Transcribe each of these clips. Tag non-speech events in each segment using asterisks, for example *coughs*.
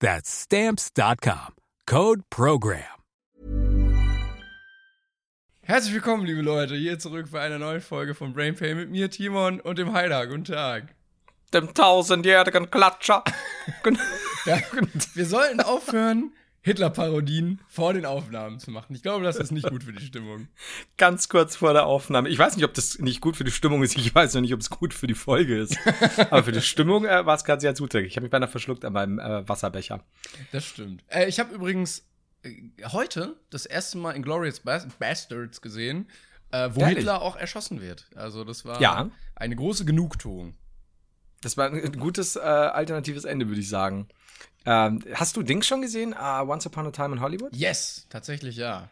That's stamps.com. Code program. Herzlich willkommen, liebe Leute, hier zurück für eine neue Folge von Brain Pain mit mir, Timon und dem Heider. Guten Tag. Dem tausendjährigen Klatscher. *laughs* Ja, wir sollten aufhören, Hitler-Parodien vor den Aufnahmen zu machen. Ich glaube, das ist nicht gut für die Stimmung. *laughs* Ganz kurz vor der Aufnahme. Ich weiß nicht, ob das nicht gut für die Stimmung ist. Ich weiß noch nicht, ob es gut für die Folge ist. *laughs* Aber für die Stimmung äh, war es gerade sehr zuträglich. Ich habe mich beinahe verschluckt an meinem äh, Wasserbecher. Das stimmt. Äh, ich habe übrigens äh, heute das erste Mal Inglourious Bas Bastards gesehen, äh, wo Ehrlich? Hitler auch erschossen wird. Also das war Ja. eine große Genugtuung. Das war ein gutes äh, alternatives Ende, würde ich sagen. Ähm, hast du Dings schon gesehen? Uh, Once Upon a Time in Hollywood? Yes, tatsächlich ja.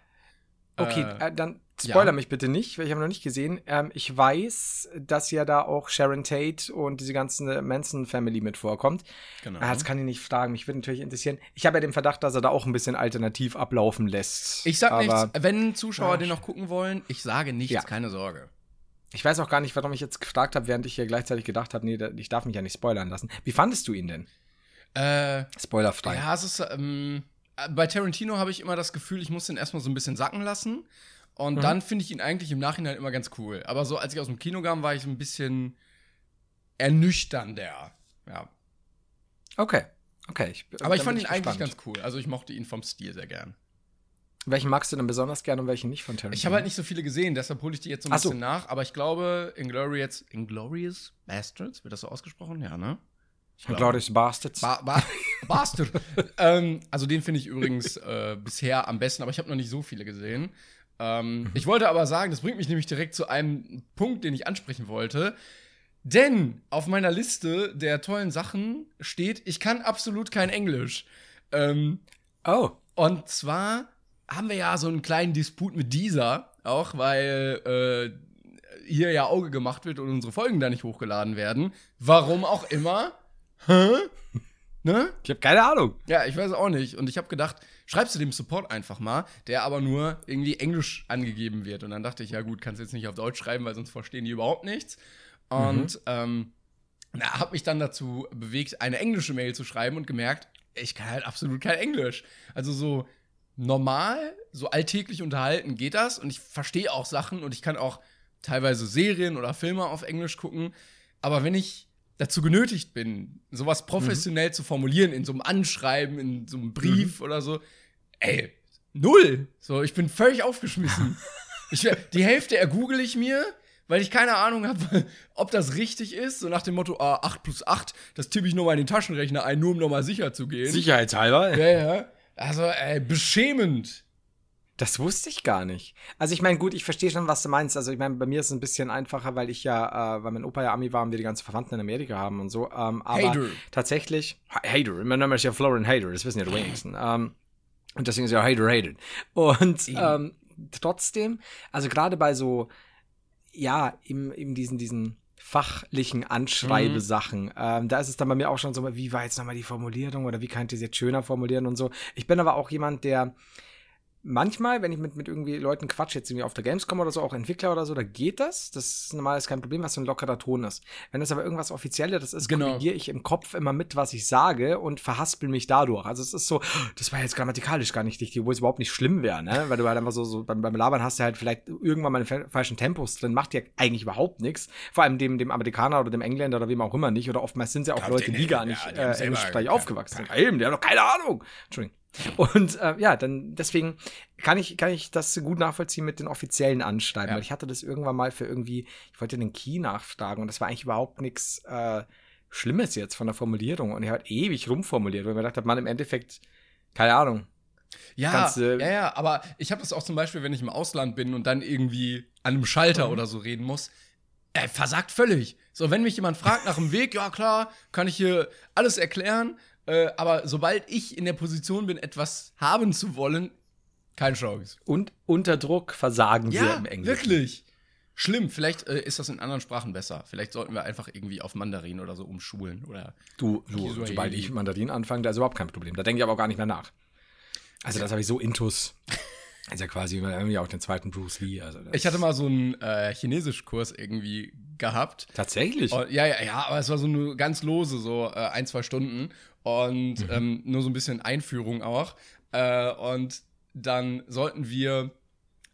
Okay, Äh, äh, dann spoiler ja. mich bitte nicht, weil ich habe noch nicht gesehen. Ähm, ich weiß, dass ja da auch Sharon Tate und diese ganze Manson-Family mit vorkommt. Genau. Ah, das kann ich nicht fragen. Mich würde natürlich interessieren. Ich habe ja den Verdacht, dass er da auch ein bisschen alternativ ablaufen lässt. Ich sag Aber nichts, wenn Zuschauer Ja. den noch gucken wollen, ich sage nichts, Ja. keine Sorge. Ich weiß auch gar nicht, warum ich jetzt gefragt habe, während ich hier gleichzeitig gedacht habe, nee, ich darf mich ja nicht spoilern lassen. Wie fandest du ihn denn? Äh, Spoilerfrei. ja, es ist, ähm, bei Tarantino habe ich immer das Gefühl, ich muss den erstmal so ein bisschen sacken lassen. Und dann finde ich ihn eigentlich im Nachhinein immer ganz cool. Aber so, als ich aus dem Kino kam, war ich so ein bisschen ernüchternder. Ja. Okay. Okay. Ich, Aber ich fand bin ihn eigentlich gespannt. ganz cool. Also ich mochte ihn vom Stil sehr gern. Welchen magst du denn besonders gerne und welchen nicht von Tarantino? Ich habe halt nicht so viele gesehen, deshalb hole ich die jetzt so ein Ach so. bisschen nach. Aber ich glaube, Inglorious, Inglorious Bastards, wird das so ausgesprochen? Ja, ne? Ich glaube. Glorious Bastards. Ba ba *laughs* Bastard. ähm, also den finde ich übrigens äh, bisher am besten, aber ich habe noch nicht so viele gesehen. Ähm, Ich wollte aber sagen, das bringt mich nämlich direkt zu einem Punkt, den ich ansprechen wollte. Denn auf meiner Liste der tollen Sachen steht, ich kann absolut kein Englisch. Ähm, oh. und zwar haben wir ja so einen kleinen Disput mit dieser auch, weil äh, hier ja Auge gemacht wird und unsere Folgen da nicht hochgeladen werden. Warum auch immer. Hä? Ne? Ich habe keine Ahnung. Ja, ich weiß auch nicht. Und ich habe gedacht, schreibst du dem Support einfach mal, der aber nur irgendwie Englisch angegeben wird. Und dann dachte ich, ja gut, kannst jetzt nicht auf Deutsch schreiben, weil sonst verstehen die überhaupt nichts. Und ähm, na, habe mich dann dazu bewegt, eine englische Mail zu schreiben und gemerkt, ich kann halt absolut kein Englisch. Also so normal, so alltäglich unterhalten geht das. Und ich verstehe auch Sachen und ich kann auch teilweise Serien oder Filme auf Englisch gucken. Aber wenn ich dazu genötigt bin, sowas professionell zu formulieren, in so einem Anschreiben, in so einem Brief oder so, ey, null. So, ich bin völlig aufgeschmissen. *laughs* ich, die Hälfte ergoogle ich mir, weil ich keine Ahnung habe, *laughs* ob das richtig ist. So nach dem Motto, ah, 8 plus 8, das tippe ich nochmal in den Taschenrechner ein, nur um nochmal sicher zu gehen. Sicherheitshalber. Ja, ja. Also, ey, beschämend. Das wusste ich gar nicht. Also ich meine, gut, ich verstehe schon, was du meinst. Also ich meine, bei mir ist es ein bisschen einfacher, weil ich ja, äh, weil mein Opa ja Ami war und wir die ganzen Verwandten in Amerika haben und so. Ähm, aber Hader. tatsächlich, Ha- Hader, mein Name ist ja Florian Hader, das wissen ja die wenigsten. Ähm, und deswegen ist ja Hader Hader. Und ähm, trotzdem, also gerade bei so, ja, eben, eben diesen, diesen fachlichen Anschreibesachen, ähm, da ist es dann bei mir auch schon so, wie war jetzt nochmal die Formulierung oder wie kann ich das jetzt schöner formulieren und so. Ich bin aber auch jemand, der manchmal, wenn ich mit, mit irgendwie Leuten quatsche, jetzt irgendwie auf der Gamescom oder so, auch Entwickler oder so, da geht das. Das ist normal ist kein Problem, was so ein lockerer Ton ist. Wenn das aber irgendwas Offizielles ist, Genau. korrigiere ich im Kopf immer mit, was ich sage und verhaspel mich dadurch. Also es ist so, das war jetzt grammatikalisch gar nicht richtig, obwohl es überhaupt nicht schlimm wäre, ne? Weil du halt einfach so, so beim, beim Labern hast du halt vielleicht irgendwann mal einen fa- falschen Tempos drin, macht ja eigentlich überhaupt nichts. Vor allem dem, dem Amerikaner oder dem Engländer oder wem auch immer nicht. Oder oftmals sind es ja auch Leute, die gar nicht. Ja, äh, englischsprachig aufgewachsen sind. Eben, die haben doch keine Ahnung. Entschuldigung. Und äh, ja, dann deswegen kann ich, kann ich das gut nachvollziehen mit den offiziellen Anschreiben. Ja. Weil ich hatte das irgendwann mal für irgendwie, ich wollte den Key nachfragen und das war eigentlich überhaupt nichts äh, Schlimmes jetzt von der Formulierung. Und er hat ewig rumformuliert, weil mir gedacht habe, man, im Endeffekt, keine Ahnung. Ja, Kannst du- ja, ja, aber ich habe das auch zum Beispiel, wenn ich im Ausland bin und dann irgendwie an einem Schalter Mhm. oder so reden muss. Er versagt völlig. So, wenn mich jemand fragt nach dem Weg, ja klar, kann ich hier alles erklären. Äh, aber sobald ich in der Position bin, etwas haben zu wollen, keine Chance. Und unter Druck versagen wir Ja, im Englischen. wirklich. Schlimm. Vielleicht äh, ist das in anderen Sprachen besser. Vielleicht sollten wir einfach irgendwie auf Mandarin oder so umschulen. Oder Du, du sobald ich Mandarin anfange, da ist überhaupt kein Problem. Da denke ich aber auch gar nicht mehr nach. Also das habe ich so intus. Ist *laughs* ja quasi irgendwie auch den zweiten Bruce Lee. Also ich hatte mal so einen äh, Chinesischkurs irgendwie gehabt. tatsächlich. Und, ja, ja, ja, aber es war so eine ganz lose, so äh, ein, zwei Stunden. Und Mhm. ähm, nur so ein bisschen Einführung auch. Äh, und dann sollten wir,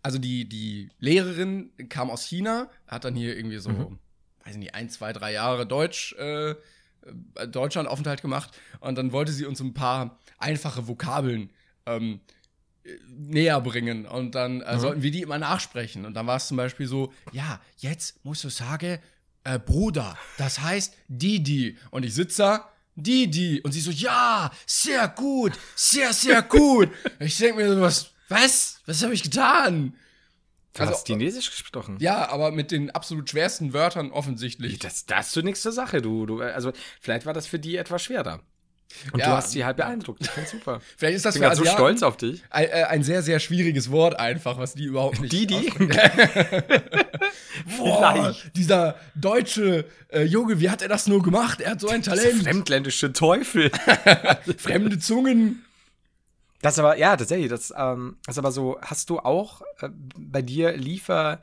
also die, die Lehrerin kam aus China, hat dann hier irgendwie so, Mhm. weiß nicht, ein, zwei, drei Jahre Deutsch, äh, Deutschlandaufenthalt gemacht. Und dann wollte sie uns ein paar einfache Vokabeln ähm, äh, näher bringen und dann äh, sollten wir die immer nachsprechen. Und dann war es zum Beispiel so, ja, jetzt musst du sagen, äh, Bruder, das heißt Didi. Und ich sitze da, Didi. Und sie so, ja, sehr gut, sehr, sehr gut. *laughs* ich denke mir so, was, was? Was habe ich getan? du also- hast Chinesisch gesprochen. Ja, aber mit den absolut schwersten Wörtern offensichtlich. Das, das ist so nichts zur Sache. Du, du, also vielleicht war das für die etwas schwerer. Und Ja. du hast sie halt beeindruckt. Ich finde super. *laughs* Vielleicht ist das Ich bin für so stolz auf dich. ein, äh, ein sehr, sehr schwieriges Wort einfach, was die überhaupt nicht Didi? *laughs* *laughs* Boah, Vielleicht. dieser deutsche äh, Junge, wie hat er das nur gemacht? Er hat so ein Talent. fremdländische Teufel. Fremde Zungen. Das aber, ja, tatsächlich, das, ähm, das aber so, hast du auch äh, bei dir Liefer,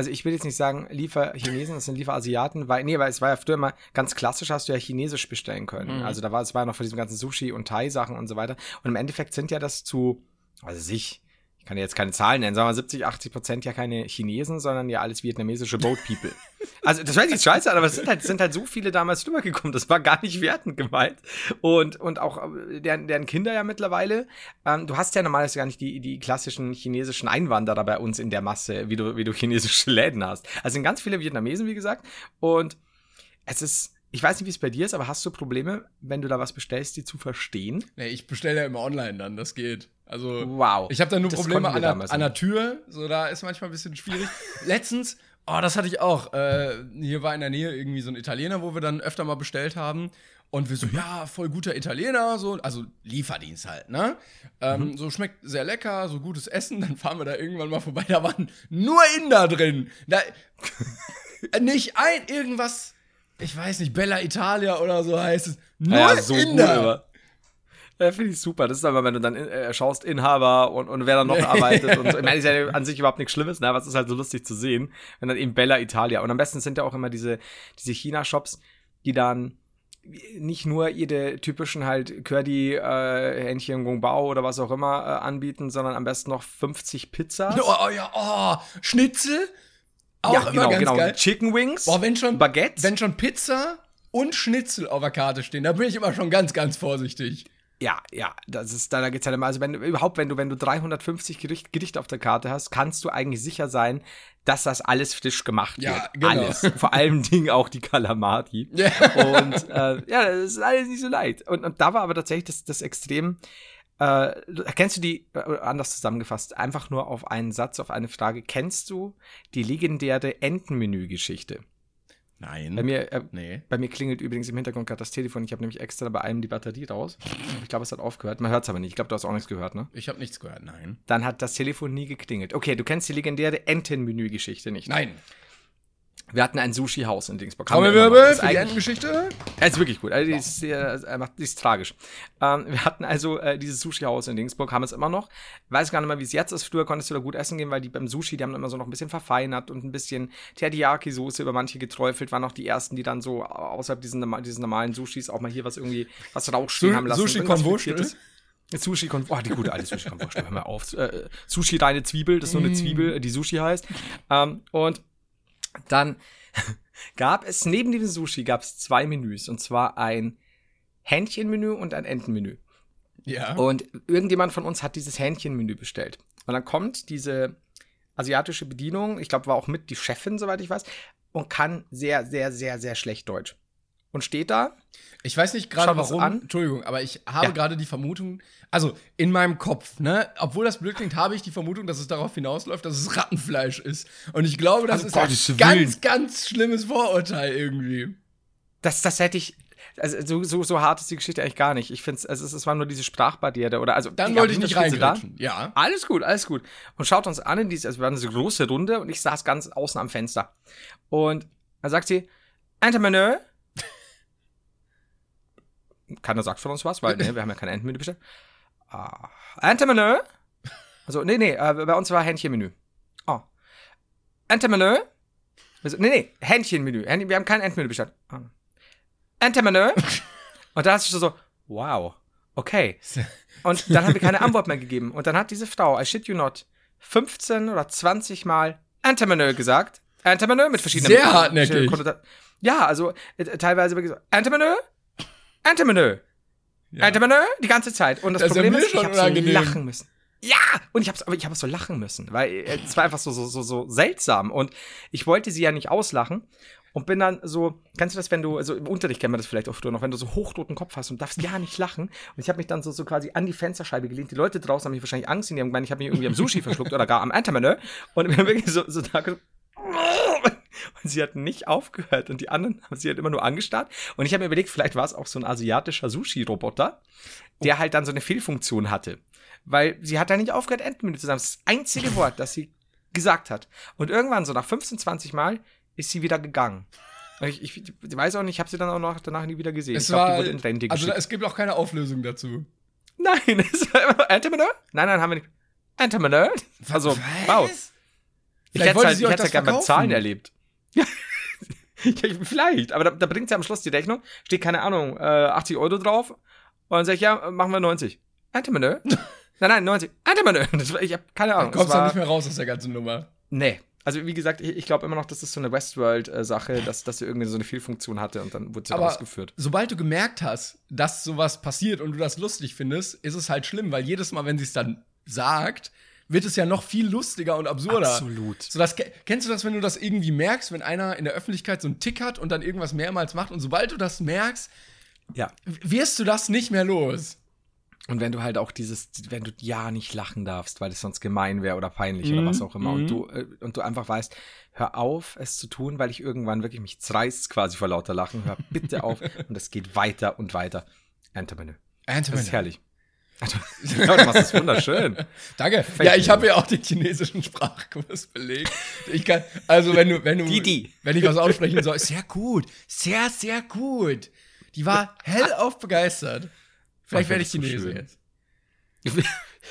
also ich will jetzt nicht sagen Liefer-Chinesen, das sind Liefer-Asiaten, weil, nee, weil es war ja früher immer ganz klassisch, hast du ja Chinesisch bestellen können. Also da war es war ja noch von diesem ganzen Sushi und Thai-Sachen und so weiter. Und im Endeffekt sind ja das zu, also sich, ich kann ja jetzt keine Zahlen nennen, sagen wir mal 70, 80 Prozent ja keine Chinesen, sondern ja alles vietnamesische Boat People. *laughs* Also das hört sich scheiße an, aber es sind halt, sind halt so viele damals rübergekommen. Das war gar nicht wertend gemeint. Und, und auch äh, deren, deren Kinder ja mittlerweile. Ähm, du hast ja normalerweise gar nicht die, die klassischen chinesischen Einwanderer bei uns in der Masse, wie du, wie du chinesische Läden hast. Also sind ganz viele Vietnamesen, wie gesagt. Und es ist, ich weiß nicht, wie es bei dir ist, aber hast du Probleme, wenn du da was bestellst, die zu verstehen? Nee, ich bestelle ja immer online dann, das geht. Also, Wow. ich habe da nur Das Probleme an der, an der. Tür. So, da ist manchmal ein bisschen schwierig. *laughs* Letztens, oh, das hatte ich auch. Äh, hier war in der Nähe irgendwie so ein Italiener, wo wir dann öfter mal bestellt haben. Und wir so, ja, voll guter Italiener, so, also Lieferdienst halt, ne? Ähm, So schmeckt sehr lecker, so gutes Essen. Dann fahren wir da irgendwann mal vorbei, da waren nur Inder drin. Da, *laughs* nicht ein irgendwas, ich weiß nicht, Bella Italia oder so heißt es. Nur Ja, so Inder. Ja, finde ich super. Das ist aber, wenn du dann äh, schaust, Inhaber und, und wer da noch *laughs* arbeitet. Und so. Ich meine, ist ja an sich überhaupt nichts Schlimmes, ne? aber es ist halt so lustig zu sehen. Wenn dann eben Bella Italia. Und am besten sind ja auch immer diese, diese China-Shops, die dann nicht nur ihre typischen halt Curdy, äh, Hähnchen, Gongbao oder was auch immer äh, anbieten, sondern am besten noch 50 Pizzas. Oh, oh ja, oh, Schnitzel. Auch ja, immer genau, ganz genau. geil. Chicken Wings. Boah, wenn schon, Baguettes. wenn schon Pizza und Schnitzel auf der Karte stehen, da bin ich immer schon ganz, ganz vorsichtig. Ja, ja, das ist, da, da geht's halt immer, also wenn du, überhaupt, wenn du, wenn du 350 Gericht, Gerichte auf der Karte hast, kannst du eigentlich sicher sein, dass das alles frisch gemacht Ja, wird. genau. Alles. Vor allem *laughs* Ding auch die Kalamari. Ja. Und, äh, ja, das ist alles nicht so leicht. Und, und da war aber tatsächlich das, das Extrem, äh, kennst du die, äh, anders zusammengefasst, einfach nur auf einen Satz, auf eine Frage, kennst du die legendäre Entenmenü-Geschichte? Nein. Bei mir, äh, nee. bei mir klingelt übrigens im Hintergrund gerade das Telefon. Ich habe nämlich extra bei einem die Batterie raus. Ich glaube, es hat aufgehört. Man hört es aber nicht. Ich glaube, du hast auch nichts gehört, ne? Ich habe nichts gehört, nein. Dann hat das Telefon nie geklingelt. Okay, du kennst die legendäre Entenmenü-Geschichte nicht. Nein. Wir hatten ein Sushi-Haus in Dingsburg. Trommelwirbel für die Entengeschichte. Ja, ist wirklich gut. Also, die, ist, einfach- die ist tragisch. Ähm, wir hatten also äh, dieses Sushi-Haus in Dingsburg, haben es immer noch. Weiß gar nicht mehr, wie es jetzt ist. Früher konntest du da gut essen gehen, weil die beim Sushi, die haben immer so noch ein bisschen verfeinert und ein bisschen Teriyaki-Soße über manche geträufelt. Waren noch die ersten, die dann so außerhalb diesen, diesen normalen Sushis auch mal hier was irgendwie, was rausstehen Su- haben lassen. Sushi Irgendwas con Wurstel? Frittiertes. Sushi con Oh, die gute alte Sushi Wurstel. Hör mal auf. Äh, Sushi reine Zwiebel, das ist nur eine Zwiebel, die Sushi heißt. Ähm, und dann *laughs* gab es neben dem Sushi gab es zwei Menüs und zwar ein Hähnchenmenü und ein Entenmenü. Ja. Und irgendjemand von uns hat dieses Hähnchenmenü bestellt. Und dann kommt diese asiatische Bedienung, ich glaube, war auch mit die Chefin, soweit ich weiß, und kann sehr, sehr, sehr, sehr schlecht Deutsch. Und steht da. Ich weiß nicht gerade warum, an. Entschuldigung, aber ich habe Ja. gerade die Vermutung, also in meinem Kopf, ne, obwohl das blöd klingt, habe ich die Vermutung, dass es darauf hinausläuft, dass es Rattenfleisch ist. Und ich glaube, das Um ist ein ganz, ganz schlimmes Vorurteil irgendwie. Das, das hätte ich. Also so, so, so hart ist die Geschichte eigentlich gar nicht. Ich finde also es, es war nur diese Sprachbarriere oder also Dann wollte ich nicht reingrätschen. Ja. Alles gut, alles gut. Und schaut uns an in diese, also wir waren so eine große Runde und ich saß ganz außen am Fenster. Und dann sagt sie, Entrepreneur. Keiner sagt von uns was, weil ne, wir haben ja kein Endmenü bestellt. Ah, Entrepreneur. Also, nee, nee, äh, bei uns war Hähnchenmenü. Oh. Entrepreneur. Also, nee, nee, Hähnchenmenü. Hähnchen- Wir haben kein Endmenü bestellt. Ah. Entrepreneur. *laughs* Und da hast du so, wow, okay. Und dann haben wir keine Antwort mehr gegeben. Und dann hat diese Frau, I shit you not, 15 oder 20 Mal Entrepreneur gesagt. Entrepreneur mit verschiedenen Sehr hartnäckig. Ja, also äh, teilweise wirklich so, Entrepreneur, Entrepreneur, Entrepreneur, die ganze Zeit. Und das, Das ist ja Problem mir ist, ich habe so lachen müssen. Ja, und ich hab's, aber ich habe so lachen müssen, weil äh, es war einfach so, so, so, so seltsam. Und ich wollte sie ja nicht auslachen und bin dann so, kennst du das, wenn du, also im Unterricht kennen wir das vielleicht auch früher noch, wenn du so hochroten Kopf hast und darfst ja nicht lachen. Und ich habe mich dann so, so quasi an die Fensterscheibe gelehnt. Die Leute draußen haben mich wahrscheinlich Angst, in die haben gemeint, ich habe mich irgendwie am Sushi verschluckt oder gar am Entrepreneur. Und ich bin wirklich so, so da und sie hat nicht aufgehört und die anderen haben sie halt immer nur angestarrt. Und ich habe mir überlegt, vielleicht war es auch so ein asiatischer Sushi-Roboter, der halt dann so eine Fehlfunktion hatte. Weil sie hat da nicht aufgehört, Endmenü zu sagen. Das ist das einzige Wort, das sie gesagt hat. Und irgendwann, so nach 15, 20 Mal, ist sie wieder gegangen. Ich, ich, ich weiß auch nicht, ich habe sie dann auch noch danach nie wieder gesehen. Es ich glaube, die wurde in Rente also geschickt. es gibt auch keine Auflösung dazu. Nein, *laughs* es war immer Entrepreneur? Nein, nein, haben wir nicht. Entrepreneur? Also, wow. Ich hätte halt, ich hätte ja gerne verkaufen. Zahlen erlebt. Ja, *laughs* vielleicht, aber da, da bringt sie am Schluss die Rechnung, steht keine Ahnung, äh, 80 Euro drauf und dann sag ich, ja, machen wir 90. Entrepreneur? *laughs* nein, nein, 90. Entrepreneur. Das war- Ich habe keine Ahnung. Du kommst war, da nicht mehr raus aus der ganzen Nummer. Nee. Also wie gesagt, ich, ich glaube immer noch, dass das so eine Westworld-Sache, dass, dass sie irgendwie so eine Fehlfunktion hatte und dann wurde sie Aber ausgeführt. sobald du gemerkt hast, dass sowas passiert und du das lustig findest, ist es halt schlimm, weil jedes Mal, wenn sie es dann sagt, wird es ja noch viel lustiger und absurder. Absolut. So das, kennst du das, wenn du das irgendwie merkst, wenn einer in der Öffentlichkeit so einen Tick hat und dann irgendwas mehrmals macht und sobald du das merkst, Ja. wirst du das nicht mehr los. Und wenn du halt auch dieses, wenn du ja nicht lachen darfst, weil es sonst gemein wäre oder peinlich oder Mhm, was auch immer, mhm. und du, äh, und du einfach weißt, hör auf, es zu tun, weil ich irgendwann wirklich mich zerreißt quasi vor lauter Lachen, hör bitte *laughs* auf und es geht weiter und weiter. Entrepreneur. Das ist herrlich. *laughs* ja, du machst das wunderschön. Danke. Ja, ich habe ja auch den chinesischen Sprachkurs belegt. Ich kann, also wenn du, wenn du, die. wenn ich was aussprechen soll, sehr gut, sehr, sehr gut. Die war hellauf begeistert. Vielleicht werde ich Chinese jetzt. *laughs*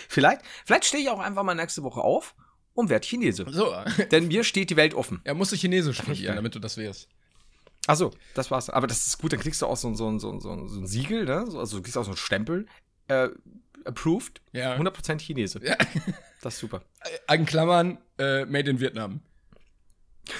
vielleicht, vielleicht stehe ich auch einfach mal nächste Woche auf und werde Chinese. So, Denn mir steht die Welt offen. er musste Chinesisch studieren, damit du das wirst. Ach so, das war's. Aber das ist gut, dann kriegst du auch so, ein- so, ein- so, ein- so, ein- Siegel, ne? So, Also du kriegst auch so einen Stempel. Äh, approved. Ja. 100% Chinese. Ja. *laughs* Das ist super. In Klammern, äh, made in Vietnam. *laughs*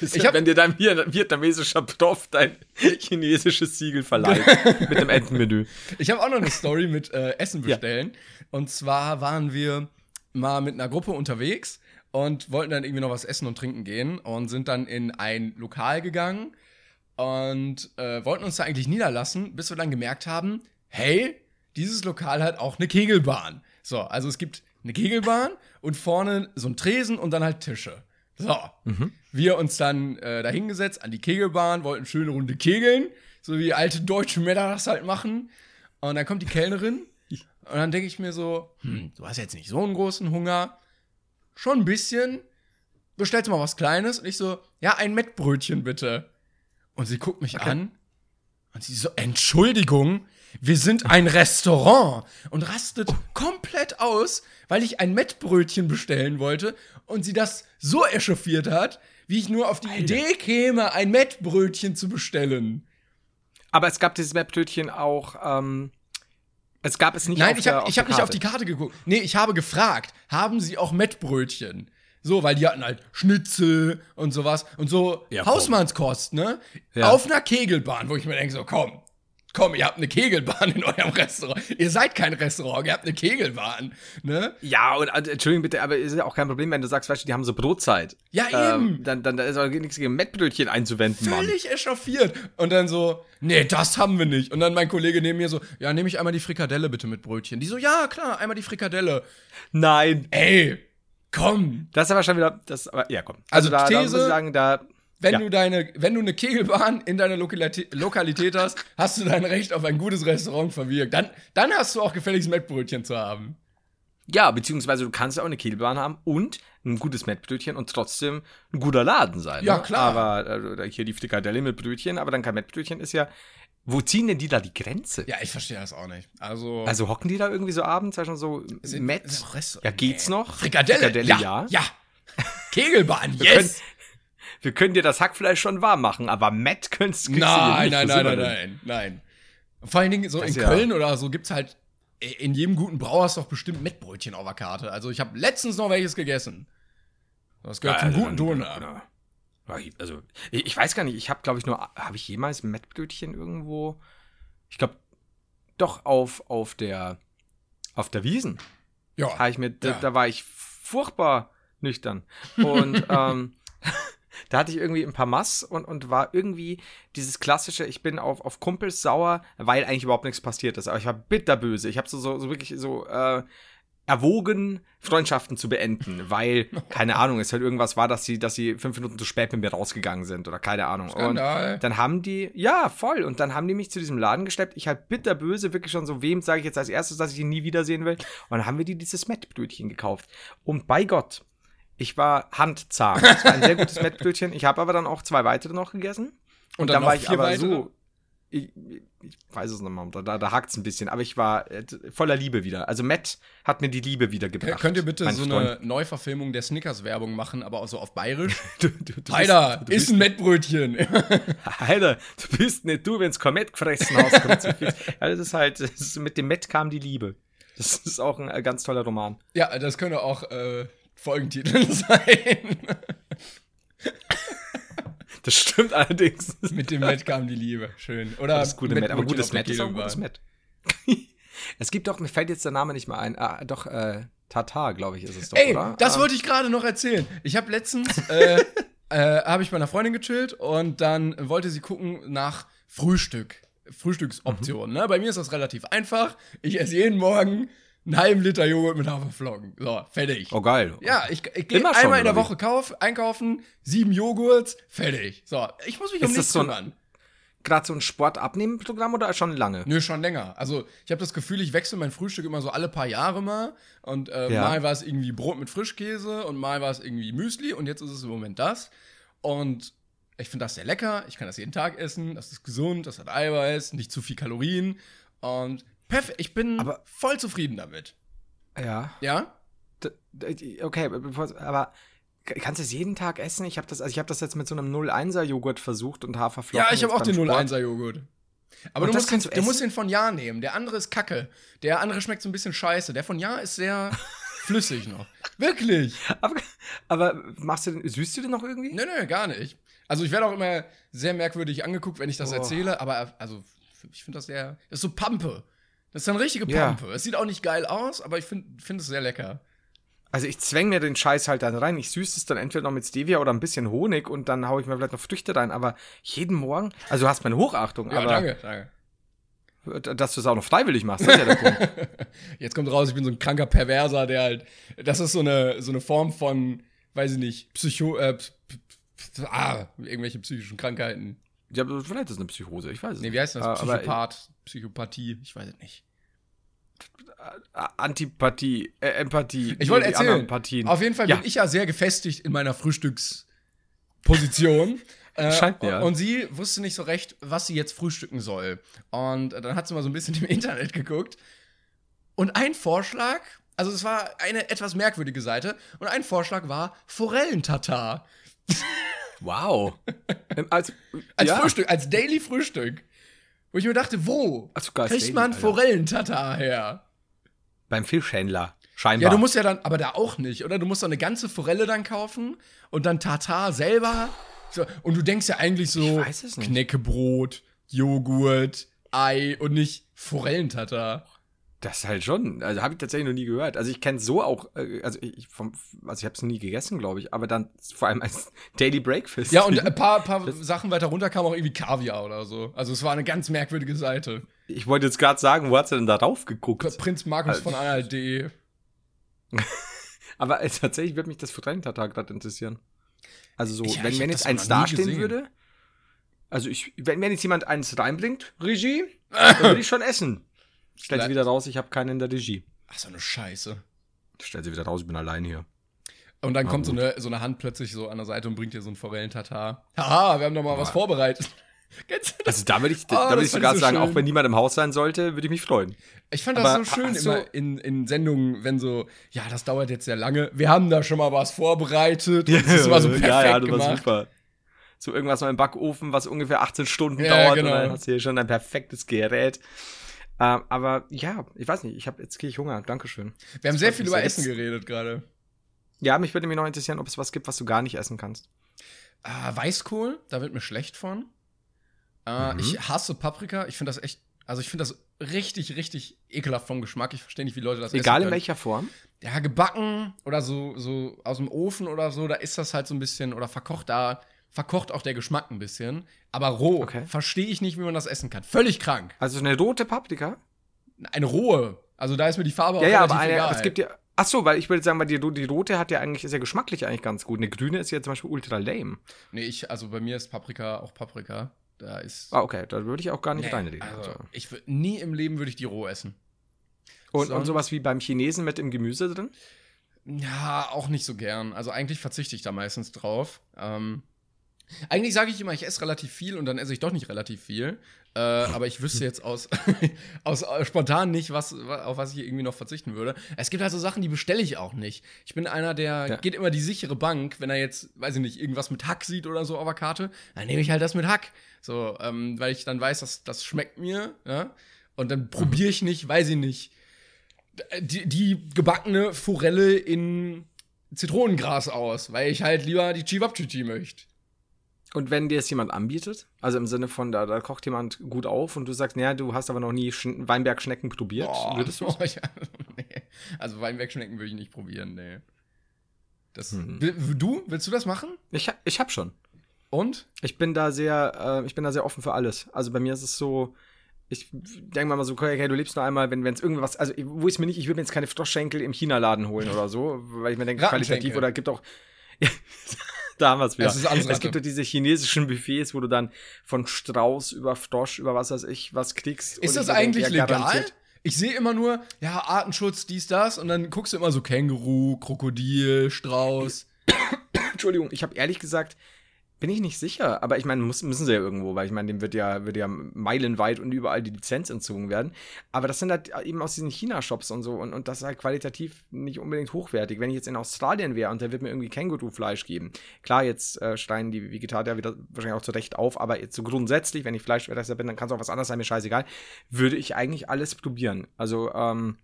Ich hab, wenn dir dein Viet- vietnamesischer Prof dein chinesisches Siegel verleiht *laughs* mit dem Entenmenü. Ich habe auch noch eine Story mit äh, Essen bestellen. Und zwar waren wir mal mit einer Gruppe unterwegs und wollten dann irgendwie noch was essen und trinken gehen und sind dann in ein Lokal gegangen und äh, wollten uns da eigentlich niederlassen, bis wir dann gemerkt haben, hey, dieses Lokal hat auch eine Kegelbahn. So, also es gibt eine Kegelbahn und vorne so ein Tresen und dann halt Tische. So, wir uns dann äh, da hingesetzt an die Kegelbahn, wollten schöne Runde kegeln, so wie alte deutsche Männer das halt machen. Und dann kommt die Kellnerin *laughs* und dann denke ich mir so, hm, du hast jetzt nicht so einen großen Hunger, schon ein bisschen, bestellst mal was Kleines? Und ich so, ja, ein Mettbrötchen bitte. Und sie guckt mich an und sie so, Entschuldigung, wir sind ein Restaurant und rastet komplett aus, weil ich ein Mettbrötchen bestellen wollte und sie das so echauffiert hat, wie ich nur auf die Idee käme, ein Mettbrötchen zu bestellen. Aber es gab dieses Webbrötchen auch, ähm, es gab es nicht Nein, auf ich habe ich hab nicht auf die Karte geguckt. Nee, ich habe gefragt, haben sie auch Mettbrötchen? So, weil die hatten halt Schnitzel und sowas und so Ja. Hausmannskost, ne? Ja. Auf einer Kegelbahn, wo ich mir denke, so komm, komm, ihr habt eine Kegelbahn in eurem Restaurant. Ihr seid kein Restaurant, ihr habt eine Kegelbahn. Ne? Ja, und äh, Entschuldigung bitte, aber ist ja auch kein Problem, wenn du sagst, weißt du, die haben so Brotzeit. Ja, Ähm, eben. dann, dann da ist auch nichts gegen Mettbrötchen einzuwenden, Mann. Völlig echauffiert. Und dann so, nee, das haben wir nicht. Und dann mein Kollege neben mir so, ja, nehme ich einmal die Frikadelle bitte mit Brötchen. Die so, ja, klar, einmal die Frikadelle. Nein. Ey, komm. Das ist aber schon wieder, das, aber, ja, komm. Also da, da These- muss ich sagen, da, Wenn Ja. du deine, wenn du eine Kegelbahn in deiner Lokalitä Lokalität hast, hast du dein Recht auf ein gutes Restaurant verwirkt. Dann, dann hast du auch gefälligst Mettbrötchen zu haben. ja, beziehungsweise du kannst auch eine Kegelbahn haben und ein gutes Mettbrötchen und trotzdem ein guter Laden sein. Ja, ne? klar. Aber äh, hier die Frikadelle mit Brötchen, aber dann kein Mettbrötchen ist ja, wo ziehen denn die da die Grenze? Ja, ich verstehe das auch nicht. Also, Also hocken die da irgendwie so abends, schon so Mett? Ja, geht's noch? Frikadelle, Frikadelle, ja, ja. ja. Kegelbahn, yes. Wir können dir das Hackfleisch schon warm machen, aber Mett könntest du Nein, nicht, nein, nein, nein, nicht. nein, nein. Vor allen Dingen so Das in ja- Köln oder so gibt's halt in jedem guten Brauer ist doch bestimmt Mettbrötchen auf der Karte. Also ich habe letztens noch welches gegessen. Das gehört zum Also, guten Döner. genau. Ja, Also, ich, ich weiß gar nicht, ich habe, glaube ich, nur, habe ich jemals Mettbrötchen irgendwo? Ich glaube, doch auf, auf der, auf der Wiesen. Ja. Habe ich mir, da, Ja. da war ich furchtbar nüchtern. Und *laughs* ähm, da hatte ich irgendwie ein paar Mass und, und war irgendwie dieses klassische, ich bin auf, auf Kumpels sauer, weil eigentlich überhaupt nichts passiert ist. Aber ich war bitterböse. Ich habe so, so, so wirklich so äh, erwogen, Freundschaften zu beenden, weil, *laughs* keine Ahnung, es halt irgendwas war, dass sie, dass sie fünf Minuten zu spät mit mir rausgegangen sind oder keine Ahnung. Skandal. Und dann haben die, ja, voll. Und dann haben die mich zu diesem Laden geschleppt. Ich halt bitterböse, wirklich schon so, wem sage ich jetzt als erstes, dass ich ihn nie wiedersehen will. Und dann haben wir die dieses Mettbrötchen gekauft. Und bei Gott, ich war handzahm. Das war ein sehr gutes Mettbrötchen. Ich habe aber dann auch zwei weitere noch gegessen. Und, dann, noch war ich aber weitere? so. Ich, ich weiß es noch mal, da, da, da hakt es ein bisschen, aber ich war äh, voller Liebe wieder. Also Matt hat mir die Liebe wiedergebracht. Könnt ihr bitte so Freund. eine Neuverfilmung der Snickers-Werbung machen, aber auch so auf Bayerisch? *laughs* Du, du, du Heider, bist, du ist ein Mettbrötchen. *laughs* Heider, du bist nicht du, wenn's kein Mett gefressen hast. *laughs* Ja, das ist halt, das ist, mit dem Mett kam die Liebe. Das ist auch ein äh, ganz toller Roman. ja, das könnte auch äh, Folgentitel *laughs* sein. Das stimmt allerdings. Mit dem Mett kam die Liebe. Schön. Oder Das gute Mett, aber gutes Mett ist auch ein gutes. Mett. *laughs* es gibt doch, mir fällt jetzt der Name nicht mehr ein. Ah, doch, äh, Tatar, glaube ich, ist es doch, Ey, oder? das Ah, wollte ich gerade noch erzählen. Ich habe letztens, äh, *laughs* äh, habe ich bei einer Freundin gechillt und dann wollte sie gucken nach Frühstück. Frühstücksoptionen. Ne? Bei mir ist das relativ einfach. Ich esse jeden Morgen einen halben Liter Joghurt mit Haferflocken. So, fertig. Oh, geil. Ja, ich, ich gehe schon, einmal in der? Woche kauf, einkaufen, sieben Joghurts, fertig. So, ich muss mich um Ist das nichts so kümmern. Gerade so ein Sportabnehmenprogramm oder schon lange? Nö, schon länger. Also, ich habe das Gefühl, ich wechsle mein Frühstück immer so alle paar Jahre mal. Und äh, Ja. mal war es irgendwie Brot mit Frischkäse und mal war es irgendwie Müsli und jetzt ist es im Moment das. Und ich finde das sehr lecker. Ich kann das jeden Tag essen. Das ist gesund, das hat Eiweiß, nicht zu viel Kalorien. Und perfekt. Ich bin Aber- voll zufrieden damit. Ja. Ja? Okay, aber kannst du es jeden Tag essen? Ich habe das, also ich habe das jetzt mit so einem 01er Joghurt versucht und Haferflocken. Ja, ich habe auch den Sport. 01er Joghurt. Aber Und du musst, den, du musst den von Ja nehmen. Der andere ist kacke. Der andere schmeckt so ein bisschen scheiße. Der von Ja ist sehr *laughs* flüssig noch. Wirklich. Aber, aber machst du den, süßt du den noch irgendwie? Nö, nö, gar nicht. Also ich werde auch immer sehr merkwürdig angeguckt, wenn ich das Oh. erzähle, aber also ich finde das sehr, das ist so Pampe. Das ist eine richtige Ja. Pampe. Es sieht auch nicht geil aus, aber ich finde find es sehr lecker. Also ich zwäng mir den Scheiß halt dann rein. Ich süße es dann entweder noch mit Stevia oder ein bisschen Honig und dann haue ich mir vielleicht noch Früchte rein. Aber jeden Morgen, also du hast meine Hochachtung, Ja, aber danke, danke. dass du es auch noch freiwillig machst, das ist ja der Punkt. *laughs* Jetzt kommt raus, ich bin so ein kranker Perverser, der halt, das ist so eine, so eine Form von, weiß ich nicht, Psycho, äh, ah, irgendwelche psychischen Krankheiten. Ja, aber vielleicht ist es eine Psychose, ich weiß es Nee, wie nicht. heißt das? Ah, aber, Psychopath, Psychopathie, ich weiß es nicht. äh, Antipathie, äh, Empathie. Ich wollte erzählen, auf jeden Fall Ja. bin ich ja sehr gefestigt in meiner Frühstücksposition. *laughs* äh, Scheint mir, ja. Und sie wusste nicht so recht, was sie jetzt frühstücken soll. Und dann hat sie mal so ein bisschen im Internet geguckt. Und ein Vorschlag, also es war eine etwas merkwürdige Seite, und ein Vorschlag war Forellentatar. *laughs* Wow. *laughs* Ähm, als Als ja. Frühstück, als Daily Frühstück. Wo ich mir dachte, wo Ach, kriegt Daily, man. Forellentatar her? Beim Fischhändler. Scheinbar. Ja, du musst ja dann, aber da auch nicht, oder? Du musst doch eine ganze Forelle dann kaufen und dann Tatar selber. So, und du denkst ja eigentlich so. Knäckebrot, Joghurt, Ei und nicht Forellentatar. Das ist halt schon, also habe ich tatsächlich noch nie gehört. Also ich kenne so auch, äh, also ich, vom, also ich habe es nie gegessen, glaube ich, aber dann vor allem als *laughs* Daily Breakfast. Ja, und ein paar, paar Sachen weiter runter kam auch irgendwie Kaviar oder so. Also es war eine ganz merkwürdige Seite. Ich wollte jetzt gerade sagen, wo hat sie denn da drauf geguckt? Prinz Markus Also- von Anhalt.de. *laughs* Aber äh, tatsächlich würde mich das Forellentatar gerade interessieren. Also so, Ich- wenn, wenn jetzt eins dastehen würde, also ich, wenn, wenn jetzt jemand eins reinbringt, Regie, dann würde ich schon essen. Stellt sie wieder raus, ich habe keinen in der Regie. Ach, so eine Scheiße. Stellt sie wieder raus, ich bin allein hier. Und dann Na kommt so eine, so eine Hand plötzlich so an der Seite und bringt dir so ein Forellentatar. Haha, wir haben doch mal was vorbereitet. *laughs* Kennst du das? Also da würde ich, Oh, da das würde ich sogar so sagen, schön. auch wenn niemand im Haus sein sollte, würde ich mich freuen. Ich fand das Aber so schön immer in, in Sendungen, wenn so, ja, das dauert jetzt sehr lange. Wir haben da schon mal was vorbereitet. Das ist immer so perfekt *laughs* ja, ja, du warst gemacht. super. So irgendwas noch im Backofen, was ungefähr 18 Stunden Ja, dauert genau. und dann hast du hier schon ein perfektes Gerät. Ähm, aber ja, ich weiß nicht, ich habe jetzt kriege ich Hunger. Dankeschön. Wir haben Das sehr viel über. Essen geredet gerade. Ja, mich würde mich noch interessieren, ob es was gibt, was du gar nicht essen kannst. Ah, Weißkohl, da wird mir schlecht von. Äh, Mhm. Ich hasse Paprika. Ich finde das echt, also ich finde das richtig, richtig ekelhaft vom Geschmack. Ich verstehe nicht, wie Leute das Egal essen in können. welcher Form. Ja, gebacken oder so, so aus dem Ofen oder so, da ist das halt so ein bisschen, oder verkocht, da verkocht auch der Geschmack ein bisschen. Aber roh, Okay. verstehe ich nicht, wie man das essen kann. Völlig krank. Also eine rote Paprika. Eine rohe. Also da ist mir die Farbe Ja, ja, relativ aber eine, egal. es gibt ja. Ach so, weil ich würde sagen, weil die, die rote hat ja eigentlich, ist ja geschmacklich eigentlich ganz gut. Eine grüne ist ja zum Beispiel ultra lame. Nee, ich, also bei mir ist Paprika auch Paprika. Da ist. Ah, okay, da würde ich auch gar nicht Nee, reinreden. also, Also. ich nie im Leben würde ich die roh essen. Und, und sonst- sowas wie beim Chinesen mit dem Gemüse drin? Ja, auch nicht so gern. Also eigentlich verzichte ich da meistens drauf. Ähm, eigentlich sage ich immer, ich esse relativ viel und dann esse ich doch nicht relativ viel. Äh, aber ich wüsste jetzt aus, *laughs* aus äh, spontan nicht, was, wa- auf was ich irgendwie noch verzichten würde. Es gibt halt so Sachen, die bestelle ich auch nicht. Ich bin einer, der Ja. geht immer die sichere Bank, wenn er jetzt, weiß ich nicht, irgendwas mit Hack sieht oder so auf der Karte, dann nehme ich halt das mit Hack. So, ähm, weil ich dann weiß, dass das schmeckt mir, ja. Und dann probiere ich nicht, weiß ich nicht, die, die gebackene Forelle in Zitronengras aus, weil ich halt lieber die Chivapchichi möchte. Und wenn dir es jemand anbietet, also im Sinne von, da, da kocht jemand gut auf und du sagst, naja, du hast aber noch nie Schn Weinbergschnecken probiert, Boah, würdest du? oh, *laughs* ja, nee. Also Weinbergschnecken würde ich nicht probieren, nee. Das. Will- Du, willst du das machen? Ich, ich hab schon. Und? Ich bin da sehr, äh, ich bin da sehr offen für alles. Also bei mir ist es so, ich denke mal so, okay, du lebst nur einmal, wenn es irgendwas, also wo ist mir nicht, ich würde mir jetzt keine Froschschenkel im China-Laden holen oder so, weil ich mir denke, qualitativ oder gibt auch, ja, *laughs* *laughs* da haben wir es wieder. Es ist alles es gibt doch diese chinesischen Buffets, wo du dann von Strauß über Frosch, über was weiß ich, was kriegst. Ist das ich mir denke, eigentlich ja, legal? garantiert. Ich sehe immer nur, ja, Artenschutz, dies, das, und dann guckst du immer so Känguru, Krokodil, Strauß. *coughs* Entschuldigung, ich habe ehrlich gesagt, bin ich nicht sicher, aber ich meine, müssen sie ja irgendwo, weil ich meine, dem wird ja, wird ja meilenweit und überall die Lizenz entzogen werden. Aber das sind halt eben aus diesen China-Shops und so und, und das ist halt qualitativ nicht unbedingt hochwertig. Wenn ich jetzt in Australien wäre und der wird mir irgendwie Känguru-Fleisch geben, klar, jetzt äh, schreien die Vegetarier wieder wahrscheinlich auch zurecht auf, aber jetzt so grundsätzlich, wenn ich Fleischesser bin, dann kann es auch was anderes sein, mir scheißegal, würde ich eigentlich alles probieren. Also, ähm,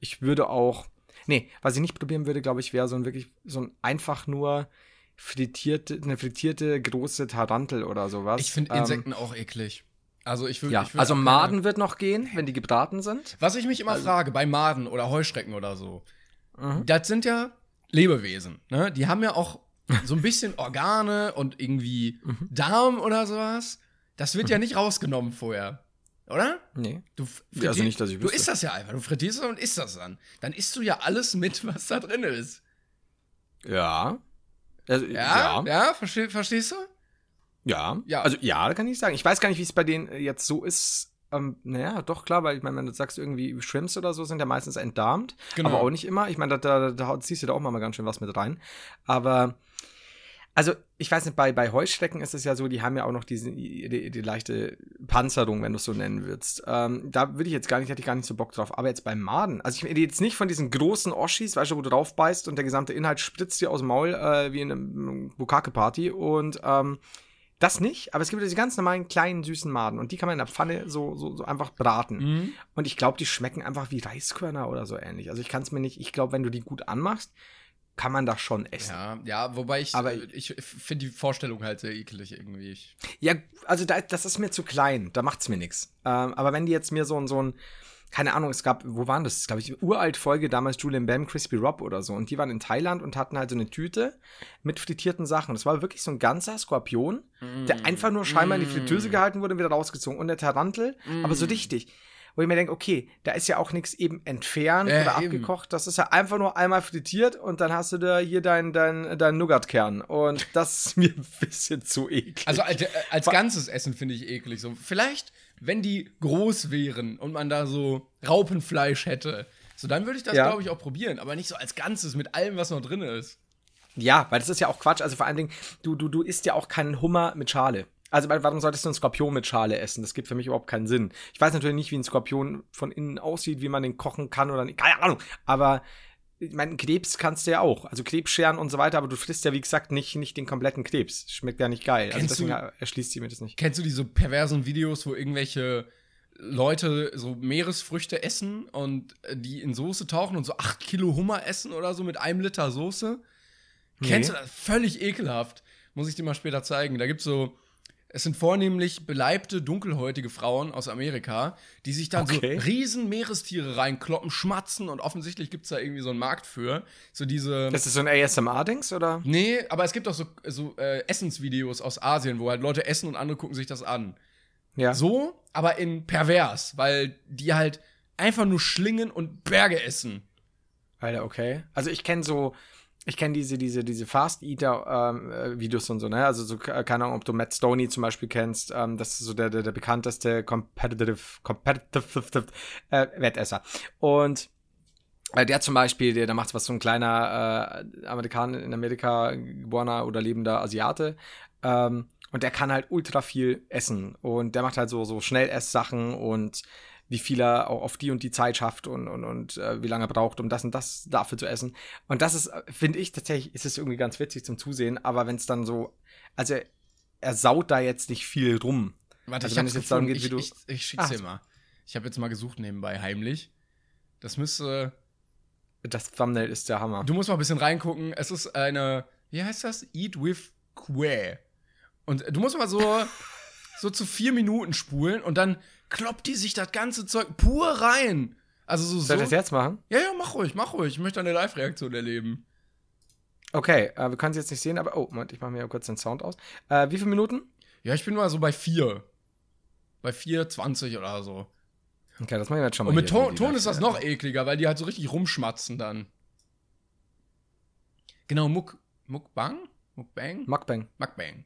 ich würde auch, nee, was ich nicht probieren würde, glaube ich, wäre so ein wirklich, so ein einfach nur frittierte, eine frittierte große Tarantel oder sowas. Ich finde Ähm, Insekten auch eklig. Also ich würde. ja, würd also Maden wird noch gehen, wenn die gebraten sind. Was ich mich Also immer frage, bei Maden oder Heuschrecken oder so, Mhm. das sind ja Lebewesen. Ne? Die haben ja auch so ein bisschen *laughs* Organe und irgendwie Mhm. Darm oder sowas. Das wird ja nicht rausgenommen vorher. Oder? Nee. Du, f- Ja, also nicht, dass ich du wüsste. isst das ja einfach. Du frittierst es und isst das dann. Dann isst du ja alles mit, was da drin ist. Ja. Also, Ja? ja. Ja, versteh, verstehst du? Ja. Ja. Also ja, kann ich sagen. Ich weiß gar nicht, wie es bei denen äh, jetzt so ist. Ähm, naja, doch klar, weil ich meine, wenn du sagst, irgendwie Shrimps oder so sind ja meistens entdarmt. Genau. Aber auch nicht immer. Ich meine, da, da, da ziehst du da auch mal ganz schön was mit rein. Aber, also, ich weiß nicht, bei, bei Heuschrecken ist es ja so, die haben ja auch noch diese, die, die leichte Panzerung, wenn du es so nennen würdest. Ähm, da würde ich jetzt gar nicht, hätte ich gar nicht so Bock drauf. Aber jetzt bei Maden, also ich rede jetzt nicht von diesen großen Oschis, weißt du, wo du drauf beißt und der gesamte Inhalt spritzt dir aus dem Maul, äh, wie in einem Bukake-Party und, ähm, das nicht, aber es gibt diese ganz normalen kleinen süßen Maden und die kann man in der Pfanne so, so, so einfach braten. Mhm. Und ich glaube, die schmecken einfach wie Reiskörner oder so ähnlich. Also ich kann es mir nicht, ich glaube, wenn du die gut anmachst, kann man das schon essen. Ja, ja, wobei ich, Aber- äh, ich finde die Vorstellung halt sehr eklig irgendwie. Ich, Ja, also da, das ist mir zu klein, da macht's mir nichts. Ähm, aber wenn die jetzt mir so ein, so ein, keine Ahnung, es gab, wo waren das? Glaube ich, uralt Folge damals Julian Bam, Crispy Rob oder so. Und die waren in Thailand und hatten halt so eine Tüte mit frittierten Sachen. Das war wirklich so ein ganzer Skorpion, der einfach nur scheinbar in die Fritteuse gehalten wurde und wieder rausgezogen. Und der Tarantel, aber so richtig. Wo ich mir denke, okay, da ist ja auch nichts eben entfernt Ja, oder eben. abgekocht. Das ist ja einfach nur einmal frittiert und dann hast du da hier deinen dein, dein Nougatkern. Und *laughs* das ist mir ein bisschen zu eklig. also als, als ganzes Essen finde ich eklig. So, vielleicht, wenn die groß wären und man da so Raupenfleisch hätte, so dann würde ich das, Ja. glaube ich, auch probieren. Aber nicht so als Ganzes mit allem, was noch drin ist. Ja, weil das ist ja auch Quatsch. Also vor allen Dingen, du, du, du isst ja auch keinen Hummer mit Schale. Also warum solltest du einen Skorpion mit Schale essen? Das gibt für mich überhaupt keinen Sinn. Ich weiß natürlich nicht, wie ein Skorpion von innen aussieht, wie man den kochen kann oder nicht. Keine Ahnung. Aber ich meine, Krebs kannst du ja auch. Also Krebsscheren und so weiter, aber du frisst ja, wie gesagt, nicht, nicht den kompletten Krebs. Schmeckt ja nicht geil. Also Kennst deswegen du- erschließt sie mir das nicht. Kennst du diese perversen Videos, wo irgendwelche Leute so Meeresfrüchte essen und äh, die in Soße tauchen und so 8 Kilo Hummer essen oder so mit einem Liter Soße? Kennst du das? Völlig ekelhaft. Muss ich dir mal später zeigen. Da gibt's so. Es sind vornehmlich beleibte, dunkelhäutige Frauen aus Amerika, die sich dann Okay. so riesen Meerestiere reinkloppen, schmatzen und offensichtlich gibt's da irgendwie so einen Markt für. So diese. Ist das so ein ASMR-Dings oder? Nee, aber es gibt auch so, so äh, Essensvideos aus Asien, wo halt Leute essen und andere gucken sich das an. Ja. So, aber in pervers, weil die halt einfach nur schlingen und Berge essen. Alter, okay. Also ich kenne so, ich kenne diese, diese, diese Fast-Eater-Videos und so, ne? Also so, äh, keine Ahnung, ob du Matt Stoney zum Beispiel kennst. Ähm, das ist so der, der, der bekannteste Competitive, Competitive äh, Wettesser. Und äh, der zum Beispiel, der, der macht was so ein kleiner äh, Amerikaner in Amerika geborener oder lebender Asiate. Ähm, und der kann halt ultra viel essen. Und der macht halt so, so Schnellesssachen und wie viel er auch auf die und die Zeit schafft und, und, und äh, wie lange er braucht, um das und das dafür zu essen. Und das ist, äh, finde ich tatsächlich, ist es irgendwie ganz witzig zum Zusehen, aber wenn es dann so, also er, er saut da jetzt nicht viel rum. Warte, Also ich wenn hab's es jetzt darum geht, wie du- ich, ich, ich schick's Ach. dir mal. Ich habe jetzt mal gesucht nebenbei, heimlich. Das müsste. Das Thumbnail ist der Hammer. Du musst mal ein bisschen reingucken. Es ist eine. Wie heißt das? Eat with Quae. Und du musst mal so, *laughs* so zu vier Minuten spulen und dann kloppt die sich das ganze Zeug pur rein. Also so. Soll ich so das jetzt machen? ja, ja, mach ruhig, mach ruhig. Ich möchte eine Live-Reaktion erleben. Okay, äh, wir können es jetzt nicht sehen, aber oh, Moment, ich mache mir kurz den Sound aus. Äh, wie viele Minuten? Ja, ich bin mal so bei vier. Bei 4,20 oder so. Okay, das machen wir jetzt schon mal. Und mit Ton, Ton ist das noch ekliger, weil die halt so richtig rumschmatzen dann. Genau, Muck, Muckbang? Muckbang? Mukbang. Mukbang.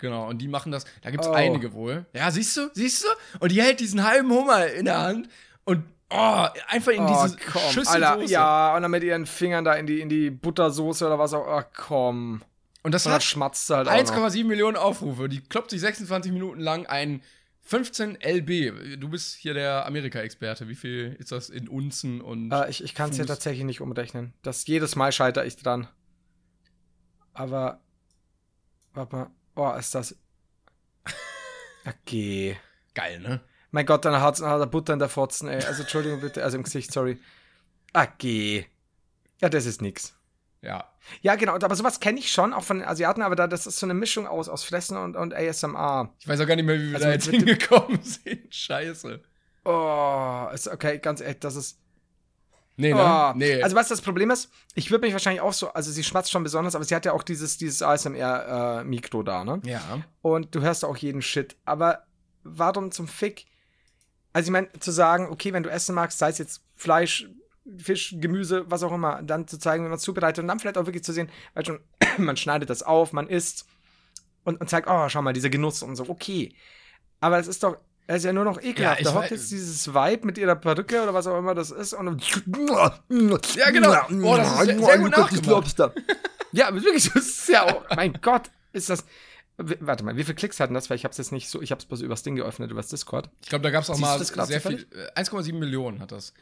Genau, und die machen das. Da gibt's Oh. einige wohl. Ja, siehst du? Siehst du? Und die hält diesen halben Hummer in der Hand und oh, einfach in Oh, diese komm, Schüssel Alter, Soße. ja, und dann mit ihren Fingern da in die, in die Buttersoße oder was auch. Oh, komm. Und das Und hat schmatzt halt auch noch. 1,7 Millionen Aufrufe. Die kloppt sich 26 Minuten lang ein 15 LB. Du bist hier der Amerika-Experte. Wie viel ist das in Unzen und. Äh, ich ich kann es ja tatsächlich nicht umrechnen. Das jedes Mal scheitere ich dran. Aber. Warte mal. Oh, ist das. *laughs* Okay. Geil, ne? Mein Gott, dann hat er Butter in der Fotzen, ey. Also, Entschuldigung bitte. Also im Gesicht, sorry. Okay. Ja, das ist nix. Ja. Ja, genau. Aber sowas kenne ich schon, auch von den Asiaten, aber da, das ist so eine Mischung aus, aus Fressen und, und ASMR. Ich weiß auch gar nicht mehr, wie wir Also da jetzt hingekommen *laughs* sind. Scheiße. Oh, ist okay, ganz echt, das ist. Nee, ne? Oh. Nee. Also, was das Problem ist, ich würde mich wahrscheinlich auch so, also sie schmatzt schon besonders, aber sie hat ja auch dieses, dieses ASMR-Mikro da, ne? ja. Und du hörst auch jeden Shit. Aber warum zum Fick? Also, ich meine, zu sagen, okay, wenn du essen magst, sei es jetzt Fleisch, Fisch, Gemüse, was auch immer, dann zu zeigen, wie man es zubereitet und dann vielleicht auch wirklich zu sehen, weil schon, *clears throat* man schneidet das auf, man isst und, und zeigt, oh, schau mal, dieser Genuss und so, okay. Aber es ist doch, es ist ja nur noch ekelhaft. ich da hockt jetzt dieses Vibe mit ihrer Perücke oder was auch immer das ist und Ja, genau. Oh, das ist sehr- sehr gut nachgemacht. Lobster. ja, aber wirklich, das ist ja auch, mein Gott, ist das. Warte mal, wie viele Klicks hatten das? Weil ich habe es jetzt nicht so, ich habe es bloß übers Ding geöffnet, übers Discord. Ich glaube, da gab es auch Siehst mal das sehr viel. äh, 1,7 Millionen hat das.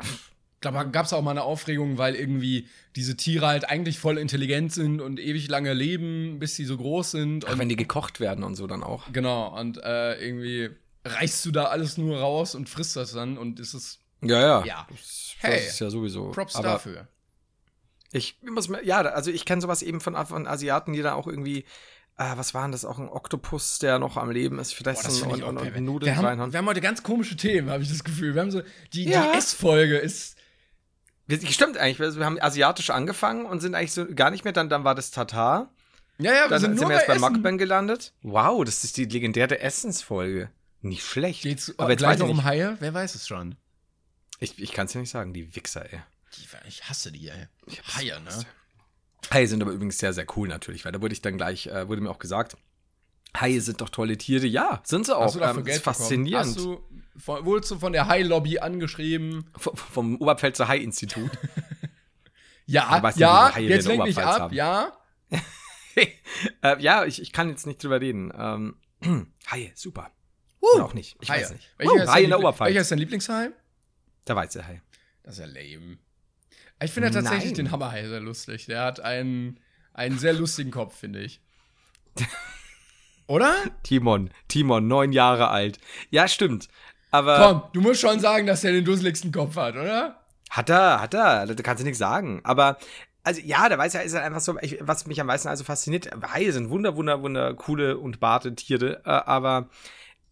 Ich glaube, da gab es auch mal eine Aufregung, weil irgendwie diese Tiere halt eigentlich voll intelligent sind und ewig lange leben, bis sie so groß sind. Und, Ach, wenn die gekocht werden und so dann auch. genau, und äh, irgendwie reißt du da alles nur raus und frisst das dann und ist es Ja, ja. Ja. Hey, das ist ja sowieso. Props aber, dafür. Ich muss mir, ja, also ich kenne sowas eben von, von Asiaten, die da auch irgendwie, äh, was waren das, auch ein Oktopus, der noch am Leben ist, vielleicht Boah, das so find und, auch und, Nudeln wir, haben, reinhauen. wir haben heute ganz komische Themen, habe ich das Gefühl. Wir haben so, die, Ja. die S-Folge ist, stimmt eigentlich, wir haben asiatisch angefangen und sind eigentlich so gar nicht mehr, dann, dann war das Tatar, ja, ja, wir dann sind sind, nur wir erst bei. Mukbang gelandet. Wow, das ist die legendäre Essensfolge. Nicht schlecht. Geht's Aber jetzt gleich noch um. Haie? Wer weiß es schon. Ich, ich kann es ja nicht sagen, die Wichser, ey. Die, ich hasse die, ey. Haie, ne? Haie sind aber übrigens sehr, sehr cool natürlich, weil da wurde ich dann gleich, äh, wurde mir auch gesagt, Haie sind doch tolle Tiere. Ja, sind sie auch. Hast du dafür Ähm, Geld ist faszinierend. Hast du, von, wurdest du von der Hai-Lobby angeschrieben? V- vom Oberpfälzer Hai-Institut. *laughs* Ja, weißt ja, jetzt lenk mich ab, haben. ja. *laughs* äh, ja, ich, ich kann jetzt nicht drüber reden. Ähm, *clears throat* Haie, super. Uh, Oder auch nicht. Ich Haie. weiß nicht. Welcher, Uh, ist Haie dein in der Oberpfalz. welcher ist dein Lieblingshai? Der weiße Hai. Das ist ja lame. Ich finde tatsächlich Nein. den Hammerhai sehr lustig. Der hat einen, einen sehr lustigen Kopf, finde ich. *laughs* Oder? Timon, Timon, neun Jahre alt. Ja, stimmt. Aber Komm, du musst schon sagen, dass er den dusseligsten Kopf hat, oder? hat er, hat er. Da kannst du nichts sagen. Aber also ja, der weiße Hai ist halt einfach so, ich, was mich am meisten also fasziniert. Haie sind wunder, wunder, wunder coole und barte Tiere. Äh, aber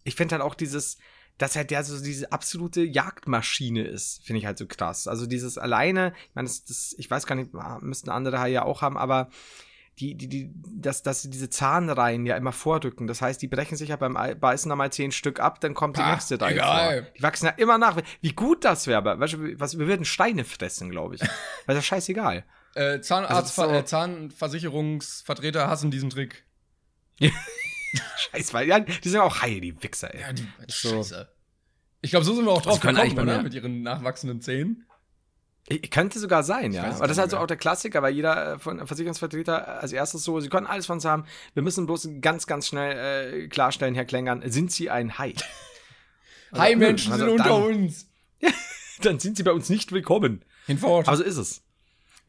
ich finde halt auch dieses, dass halt der so diese absolute Jagdmaschine ist, finde ich halt so krass. Also dieses alleine, ich meine, das, das, ich weiß gar nicht, ah, müssten andere ja auch haben, aber die, die, die, dass, dass sie diese Zahnreihen ja immer vorrücken. Das heißt, die brechen sich ja beim Ei- Beißen einmal zehn Stück ab, dann kommt die Ah, nächste Reihe egal. vor. Die wachsen ja immer nach. Wie gut das wäre, aber weißt du, was, wir würden Steine fressen, glaube ich. *laughs* Weil das ist scheißegal. Äh, Zahnarzt, Also so- äh, Zahnversicherungsvertreter hassen diesen Trick. *laughs* *laughs* Scheiß, weil ja, die sind auch Haie, die Wichser, ey. Ja, die, So. Scheiße. Ich glaube, so sind wir auch drauf können gekommen, oder? mir- Mit ihren nachwachsenden Zähnen. Ich- Könnte sogar sein, ja. weiß es Aber das ist halt so mehr. auch der Klassiker, weil jeder äh, von Versicherungsvertreter als erstes so, sie können alles von uns haben. Wir müssen bloß ganz, ganz schnell äh, klarstellen, Herr Klängern, sind Sie ein Hai? *laughs* Also, Hi-Menschen nö, sind also unter dann, uns. *laughs* Dann sind Sie bei uns nicht willkommen. Hinfort. Aber so ist es.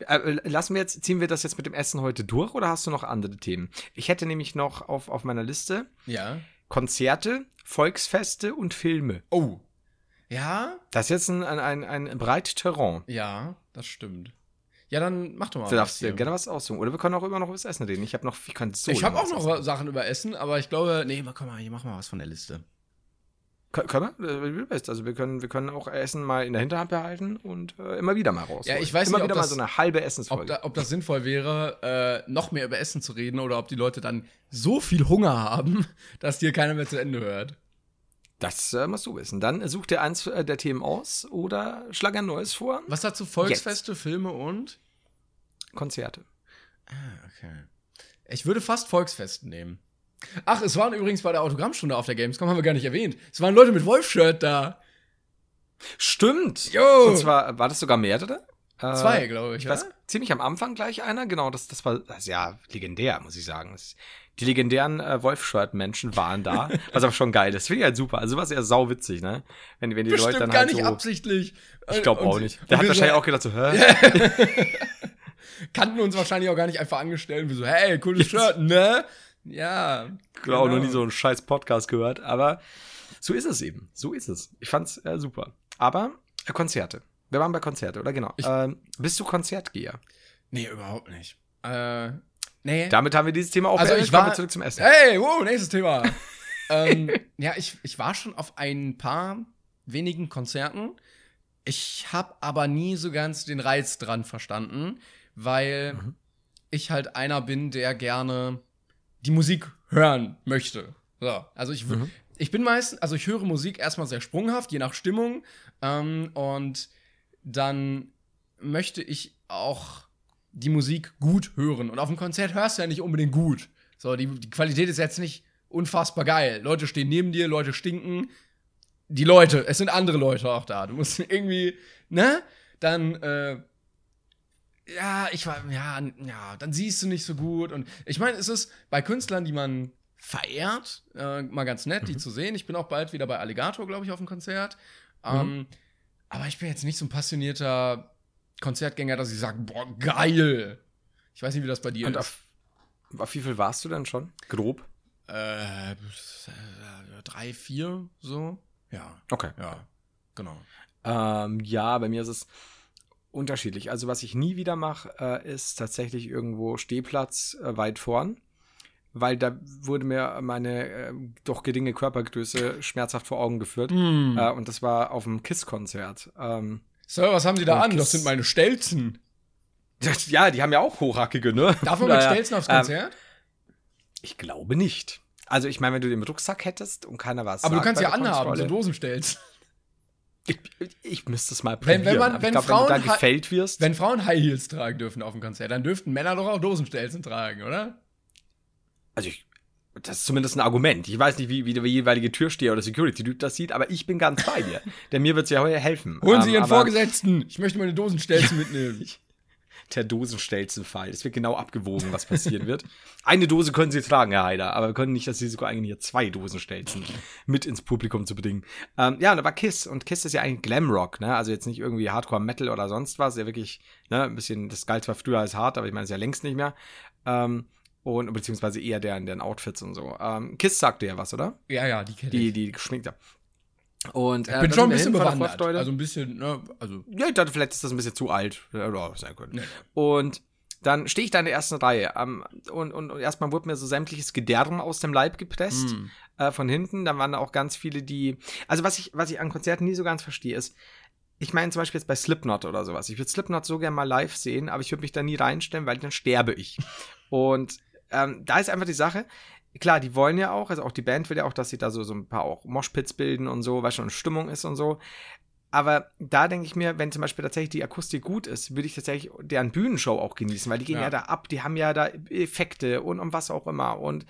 Äh, lassen wir jetzt, ziehen wir das jetzt mit dem Essen heute durch oder hast du noch andere Themen? Ich hätte nämlich noch auf, auf meiner Liste ja. Konzerte, Volksfeste und Filme. Oh. Ja, Das ist jetzt ein, ein, ein, ein breit Terrain. ja, das stimmt. Ja, dann mach doch mal Du darfst dir gerne was aussuchen. Oder wir können auch immer noch über das Essen reden. Ich habe noch, ich kann so ich habe auch noch. Sachen über Essen, aber ich glaube, nee, mal, komm mal, hier mach mal was von der Liste. Kö- Können wir? Wie du willst. Also wir können, wir können auch Essen mal in der Hinterhand behalten und äh, immer wieder mal raus. Ja, ich weiß immer nicht, ob wieder mal das- so eine halbe Ob, Essensfolge. da, ob das sinnvoll wäre, äh, noch mehr über Essen zu reden oder ob die Leute dann so viel Hunger haben, *laughs* dass dir keiner mehr zu Ende hört. das äh, musst du wissen. Dann such dir eins äh, der Themen aus oder schlag ein neues vor. Was dazu Volksfeste, Filme und? Konzerte. Ah, okay. Ich würde fast Volksfest nehmen. Ach, es waren übrigens bei der Autogrammstunde auf der Gamescom, haben wir gar nicht erwähnt. Es waren Leute mit Wolf-Shirt da. Stimmt. Jo. Und zwar war das sogar mehrere. Äh, Zwei, glaube ich. Ich weiß, oder? ziemlich am Anfang gleich einer, genau, das, das war das ja legendär, muss ich sagen. Das, die legendären äh, Wolf-Shirt-Menschen waren da, *laughs* was aber schon geil ist. Finde ich halt super. Also was ja sau witzig, ne? Wenn, wenn die Bestimmt Leute dann gar halt nicht so, absichtlich. Ich glaube auch nicht. Der hat wahrscheinlich so, auch gedacht so, hä? *laughs* kannten uns wahrscheinlich auch gar nicht einfach angestellt. Wir so, hey, cooles Shirt, ne? Ja. Genau, noch genau. nie so einen scheiß Podcast gehört, aber so ist es eben. So ist es. Ich fand's äh, super. Aber äh, Konzerte. Wir waren bei Konzerte, oder genau? Ich- Ähm, bist du Konzertgeher? Nee, überhaupt nicht. Äh, nee. Damit haben wir dieses Thema auch Also beendet. ich war- zurück zum Essen. Hey, wow, nächstes Thema. *laughs* ähm, ja, ich, ich war schon auf ein paar wenigen Konzerten. Ich habe aber nie so ganz den Reiz dran verstanden, weil Mhm. ich halt einer bin, der gerne die Musik hören möchte. So, also ich, Mhm. ich bin meistens, also ich höre Musik erstmal sehr sprunghaft, je nach Stimmung. Ähm, und dann möchte ich auch die Musik gut hören. Und auf dem Konzert hörst du ja nicht unbedingt gut. So, die, die Qualität ist jetzt nicht unfassbar geil. Leute stehen neben dir, Leute stinken. Die Leute, es sind andere Leute auch da. Du musst *laughs* irgendwie, ne? Dann, äh, ja, ich war, ja, ja, dann siehst du nicht so gut. Und ich meine, es ist bei Künstlern, die man verehrt, äh, mal ganz nett, die zu sehen. Ich bin auch bald wieder bei Alligator, glaube ich, auf dem Konzert. Ähm, aber ich bin jetzt nicht so ein passionierter Konzertgänger, dass ich sage, boah, geil. Ich weiß nicht, wie das bei dir Und ist. auf, auf wie viel warst du denn schon? Grob? Äh, drei, vier, so. Ja, Okay. ja, genau. Ähm, ja, bei mir ist es unterschiedlich. Also was ich nie wieder mache, äh, ist tatsächlich irgendwo Stehplatz äh, weit vorn. Weil da wurde mir meine äh, doch geringe Körpergröße schmerzhaft vor Augen geführt. Mm. Und das war auf dem KISS-Konzert. Ähm, Sir, was haben Sie da an? Das Kiss- sind meine Stelzen. das, ja, die haben ja auch hochhackige, ne? Darf man *laughs* mit Naja, Stelzen aufs ähm, Konzert? Ich glaube nicht. Also ich meine, wenn du den Rucksack hättest und keiner was Aber du sagt kannst bei ja anhaben, so Kontrolle- Dosenstelzen. Ich, ich müsste es mal Wenn- probieren. wenn man- wenn glaube, wenn du da Frauen ha- gefällt wirst. Wenn Frauen High Heels tragen dürfen auf dem Konzert, dann dürften Männer doch auch Dosenstelzen tragen, oder? also ich, das ist zumindest ein Argument. Ich weiß nicht, wie, wie der jeweilige Türsteher oder Security-Typ das sieht, aber ich bin ganz bei dir. *laughs* Denn mir wird es ja heute helfen. Holen Sie Ähm, Ihren Vorgesetzten. Ich möchte meine Dosenstelzen mitnehmen. *laughs* Der Dosenstelzenfall. Es wird genau abgewogen, was passieren wird. Eine Dose können Sie tragen, Herr Heider, aber wir können nicht das Risiko eingehen, hier zwei Dosenstelzen mit ins Publikum zu bringen. Ähm, ja, und da war Kiss. Und Kiss ist ja eigentlich Glamrock, ne? Also jetzt nicht irgendwie Hardcore-Metal oder sonst was. Ja, wirklich, ne? Ein bisschen, das galt zwar früher als hart, aber ich meine, es ist ja längst nicht mehr. Ähm, und beziehungsweise eher deren, deren Outfits und so. Ähm, Kiss sagte ja was, oder? ja, ja, die kenne Die, ich. die geschminkt haben. Und Ich äh, bin da schon ein bisschen bewandert. Also ein bisschen, ne, also. Ja, ich dachte, vielleicht ist das ein bisschen zu alt. Oder sein können. Nee. Und dann stehe ich da in der ersten Reihe. Ähm, und, und, und erstmal wurde mir so sämtliches Gedärm aus dem Leib gepresst. Mm. Äh, von hinten. Dann waren da auch ganz viele, die. Also, was ich, was ich an Konzerten nie so ganz verstehe, ist. Ich meine zum Beispiel jetzt bei Slipknot oder sowas. Ich würde Slipknot so gerne mal live sehen, aber ich würde mich da nie reinstellen, weil dann sterbe ich. *laughs* Und ähm, da ist einfach die Sache, klar, die wollen ja auch, also auch die Band will ja auch, dass sie da so, so ein paar auch Moshpits bilden und so, weil schon Stimmung ist und so. Aber da denke ich mir, wenn zum Beispiel tatsächlich die Akustik gut ist, würde ich tatsächlich deren Bühnenshow auch genießen, weil die gehen ja, Ja. da ab, die haben ja da Effekte und, und was auch immer. Und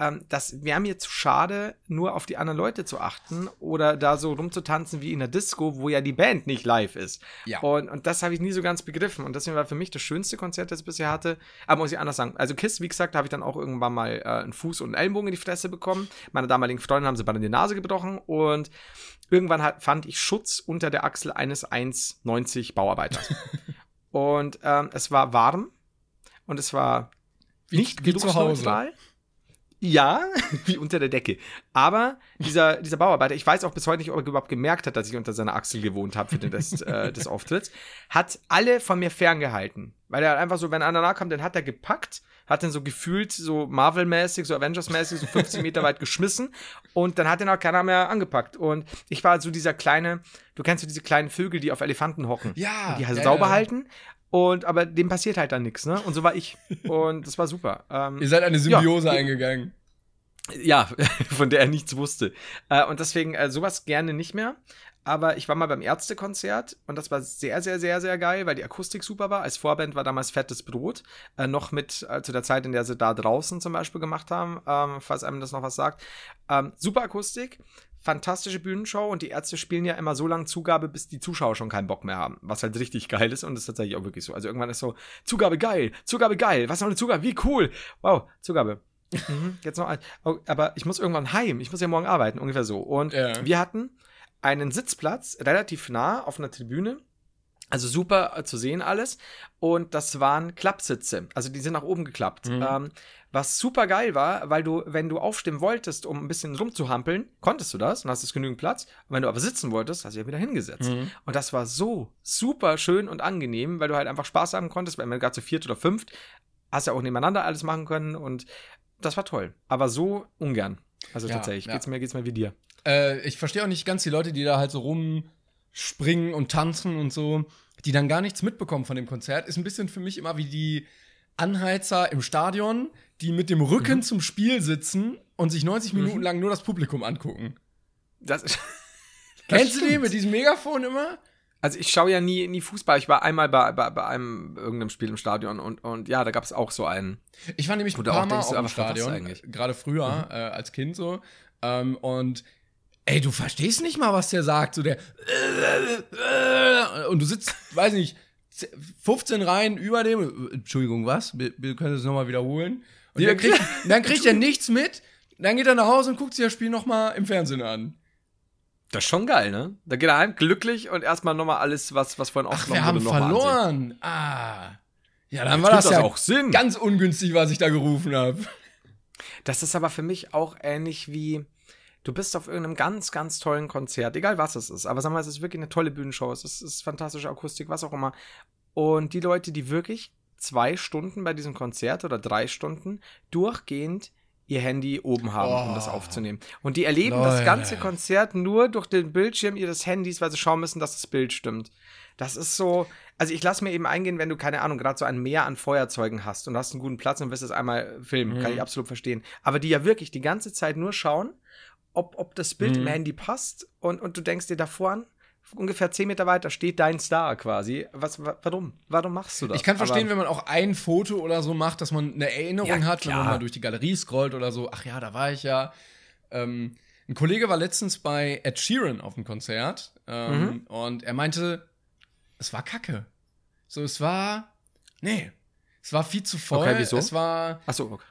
ähm, das wäre mir zu schade, nur auf die anderen Leute zu achten oder da so rumzutanzen wie in der Disco, wo ja die Band nicht live ist. Ja. Und, und das habe ich nie so ganz begriffen. Und deswegen war für mich das schönste Konzert, das ich bisher hatte. Aber muss ich anders sagen. Also Kiss, wie gesagt, habe ich dann auch irgendwann mal äh, einen Fuß und einen Ellenbogen in die Fresse bekommen. Meine damaligen Freundin haben sie beide in die Nase gebrochen. Und irgendwann hat, fand ich Schutz unter der Achsel eines 1,90 Bauarbeiters. *laughs* und ähm, es war warm. Und es war Wie, nicht wie zu Hause. geruchsneutral. Ja, *laughs* wie unter der Decke. Aber dieser, dieser Bauarbeiter, ich weiß auch bis heute nicht, ob er überhaupt gemerkt hat, dass ich unter seiner Achsel gewohnt habe für den Rest *laughs* äh, des Auftritts, hat alle von mir ferngehalten. Weil er einfach so, wenn einer nahe kam, dann hat er gepackt, hat den so gefühlt so Marvel-mäßig, so Avengers-mäßig, so 50 Meter weit geschmissen und dann hat ihn auch keiner mehr angepackt. Und ich war so dieser kleine, du kennst so diese kleinen Vögel, die auf Elefanten hocken. Ja, Und die halt ja, sauber ja. halten. Und aber dem passiert halt dann nichts, ne? Und so war ich. Und das war super. *laughs* Ähm, Ihr seid eine Symbiose Ja. eingegangen. ja, *laughs* von der er nichts wusste. Äh, und deswegen äh, sowas gerne nicht mehr. Aber ich war mal beim Ärztekonzert und das war sehr, sehr, sehr, sehr geil, weil die Akustik super war. Als Vorband war damals Fettes Brot. Äh, noch mit zu der Zeit, in der sie da draußen zum Beispiel gemacht haben, ähm, falls einem das noch was sagt. Ähm, super Akustik, fantastische Bühnenshow und die Ärzte spielen ja immer so lange Zugabe, bis die Zuschauer schon keinen Bock mehr haben. Was halt richtig geil ist und das ist tatsächlich auch wirklich so. Also irgendwann ist so, Zugabe geil, Zugabe geil, was noch eine Zugabe, wie cool. Wow, Zugabe. Mhm, jetzt noch ein. Oh, aber ich muss irgendwann heim. Ich muss ja morgen arbeiten, ungefähr so. Und Ja. wir hatten einen Sitzplatz relativ nah auf einer Tribüne. Also super äh, zu sehen alles. Und das waren Klappsitze. Also die sind nach oben geklappt. Mhm. Ähm, was super geil war, weil du, wenn du aufstehen wolltest, um ein bisschen rumzuhampeln, konntest du das und hast es genügend Platz. Und wenn du aber sitzen wolltest, hast du ja wieder hingesetzt. Mhm. Und das war so super schön und angenehm, weil du halt einfach Spaß haben konntest, weil man gerade zu viert oder fünft, hast ja auch nebeneinander alles machen können und das war toll. Aber so ungern. Also Ja, tatsächlich, ja. geht's mir, geht's mir wie dir. Äh, ich verstehe auch nicht ganz die Leute, die da halt so rumspringen und tanzen und so, die dann gar nichts mitbekommen von dem Konzert. Ist ein bisschen für mich immer wie die Anheizer im Stadion, die mit dem Rücken zum Spiel sitzen und sich 90 Minuten lang nur das Publikum angucken. Das, *laughs* das Kennst du den stimmt. mit diesem Megafon immer? Also ich schaue ja nie, nie Fußball. Ich war einmal bei, bei, bei einem irgendeinem Spiel im Stadion und, und ja, da gab es auch so einen. Ich war nämlich ein paar auch Mal denkst auch du, im Stadion, eigentlich? gerade früher, äh, als Kind so. Ähm, und ey, du verstehst nicht mal, was der sagt. So der und du sitzt, weiß nicht, 15 Reihen über dem. Entschuldigung, was? Wir, wir können das nochmal wiederholen. Und Ja, dann kriegt, dann kriegt er *laughs* nichts mit. Dann geht er nach Hause und guckt sich das Spiel nochmal im Fernsehen an. Das ist schon geil, ne? Da geht er heim glücklich und erstmal nochmal alles, was, was vorhin aufgenommen wir haben wurde, mal ansehen. verloren. Ah. Ja, dann Jetzt war gibt das ja auch Sinn. ganz ungünstig, was ich da gerufen habe. Das ist aber für mich auch ähnlich wie, du bist auf irgendeinem ganz, ganz tollen Konzert, egal was es ist, aber sag mal, es ist wirklich eine tolle Bühnenshow, es ist, es ist fantastische Akustik, was auch immer. Und die Leute, die wirklich zwei Stunden bei diesem Konzert oder drei Stunden durchgehend ihr Handy oben haben, oh. um das oh. aufzunehmen. Und die erleben Leute. das ganze Konzert nur durch den Bildschirm ihres Handys, weil sie schauen müssen, dass das Bild stimmt. Das ist so, also ich lasse mir eben eingehen, wenn du, keine Ahnung, gerade so ein Meer an Feuerzeugen hast und hast einen guten Platz und wirst es einmal filmen, mhm. kann ich absolut verstehen. Aber die ja wirklich die ganze Zeit nur schauen, ob, ob das Bild mhm. im Handy passt und, und du denkst dir davor an, ungefähr zehn Meter weiter steht dein Star quasi. Was, warum? Warum machst du das? Ich kann verstehen, Aber, wenn man auch ein Foto oder so macht, dass man eine Erinnerung ja, hat, wenn man mal durch die Galerie scrollt oder so. Ach ja, da war ich ja. Ähm, ein Kollege war letztens bei Ed Sheeran auf dem Konzert ähm, mhm. und er meinte, es war kacke. So, es war. Nee. Es war viel zu voll. Okay, wieso? Es war. Ach so, okay.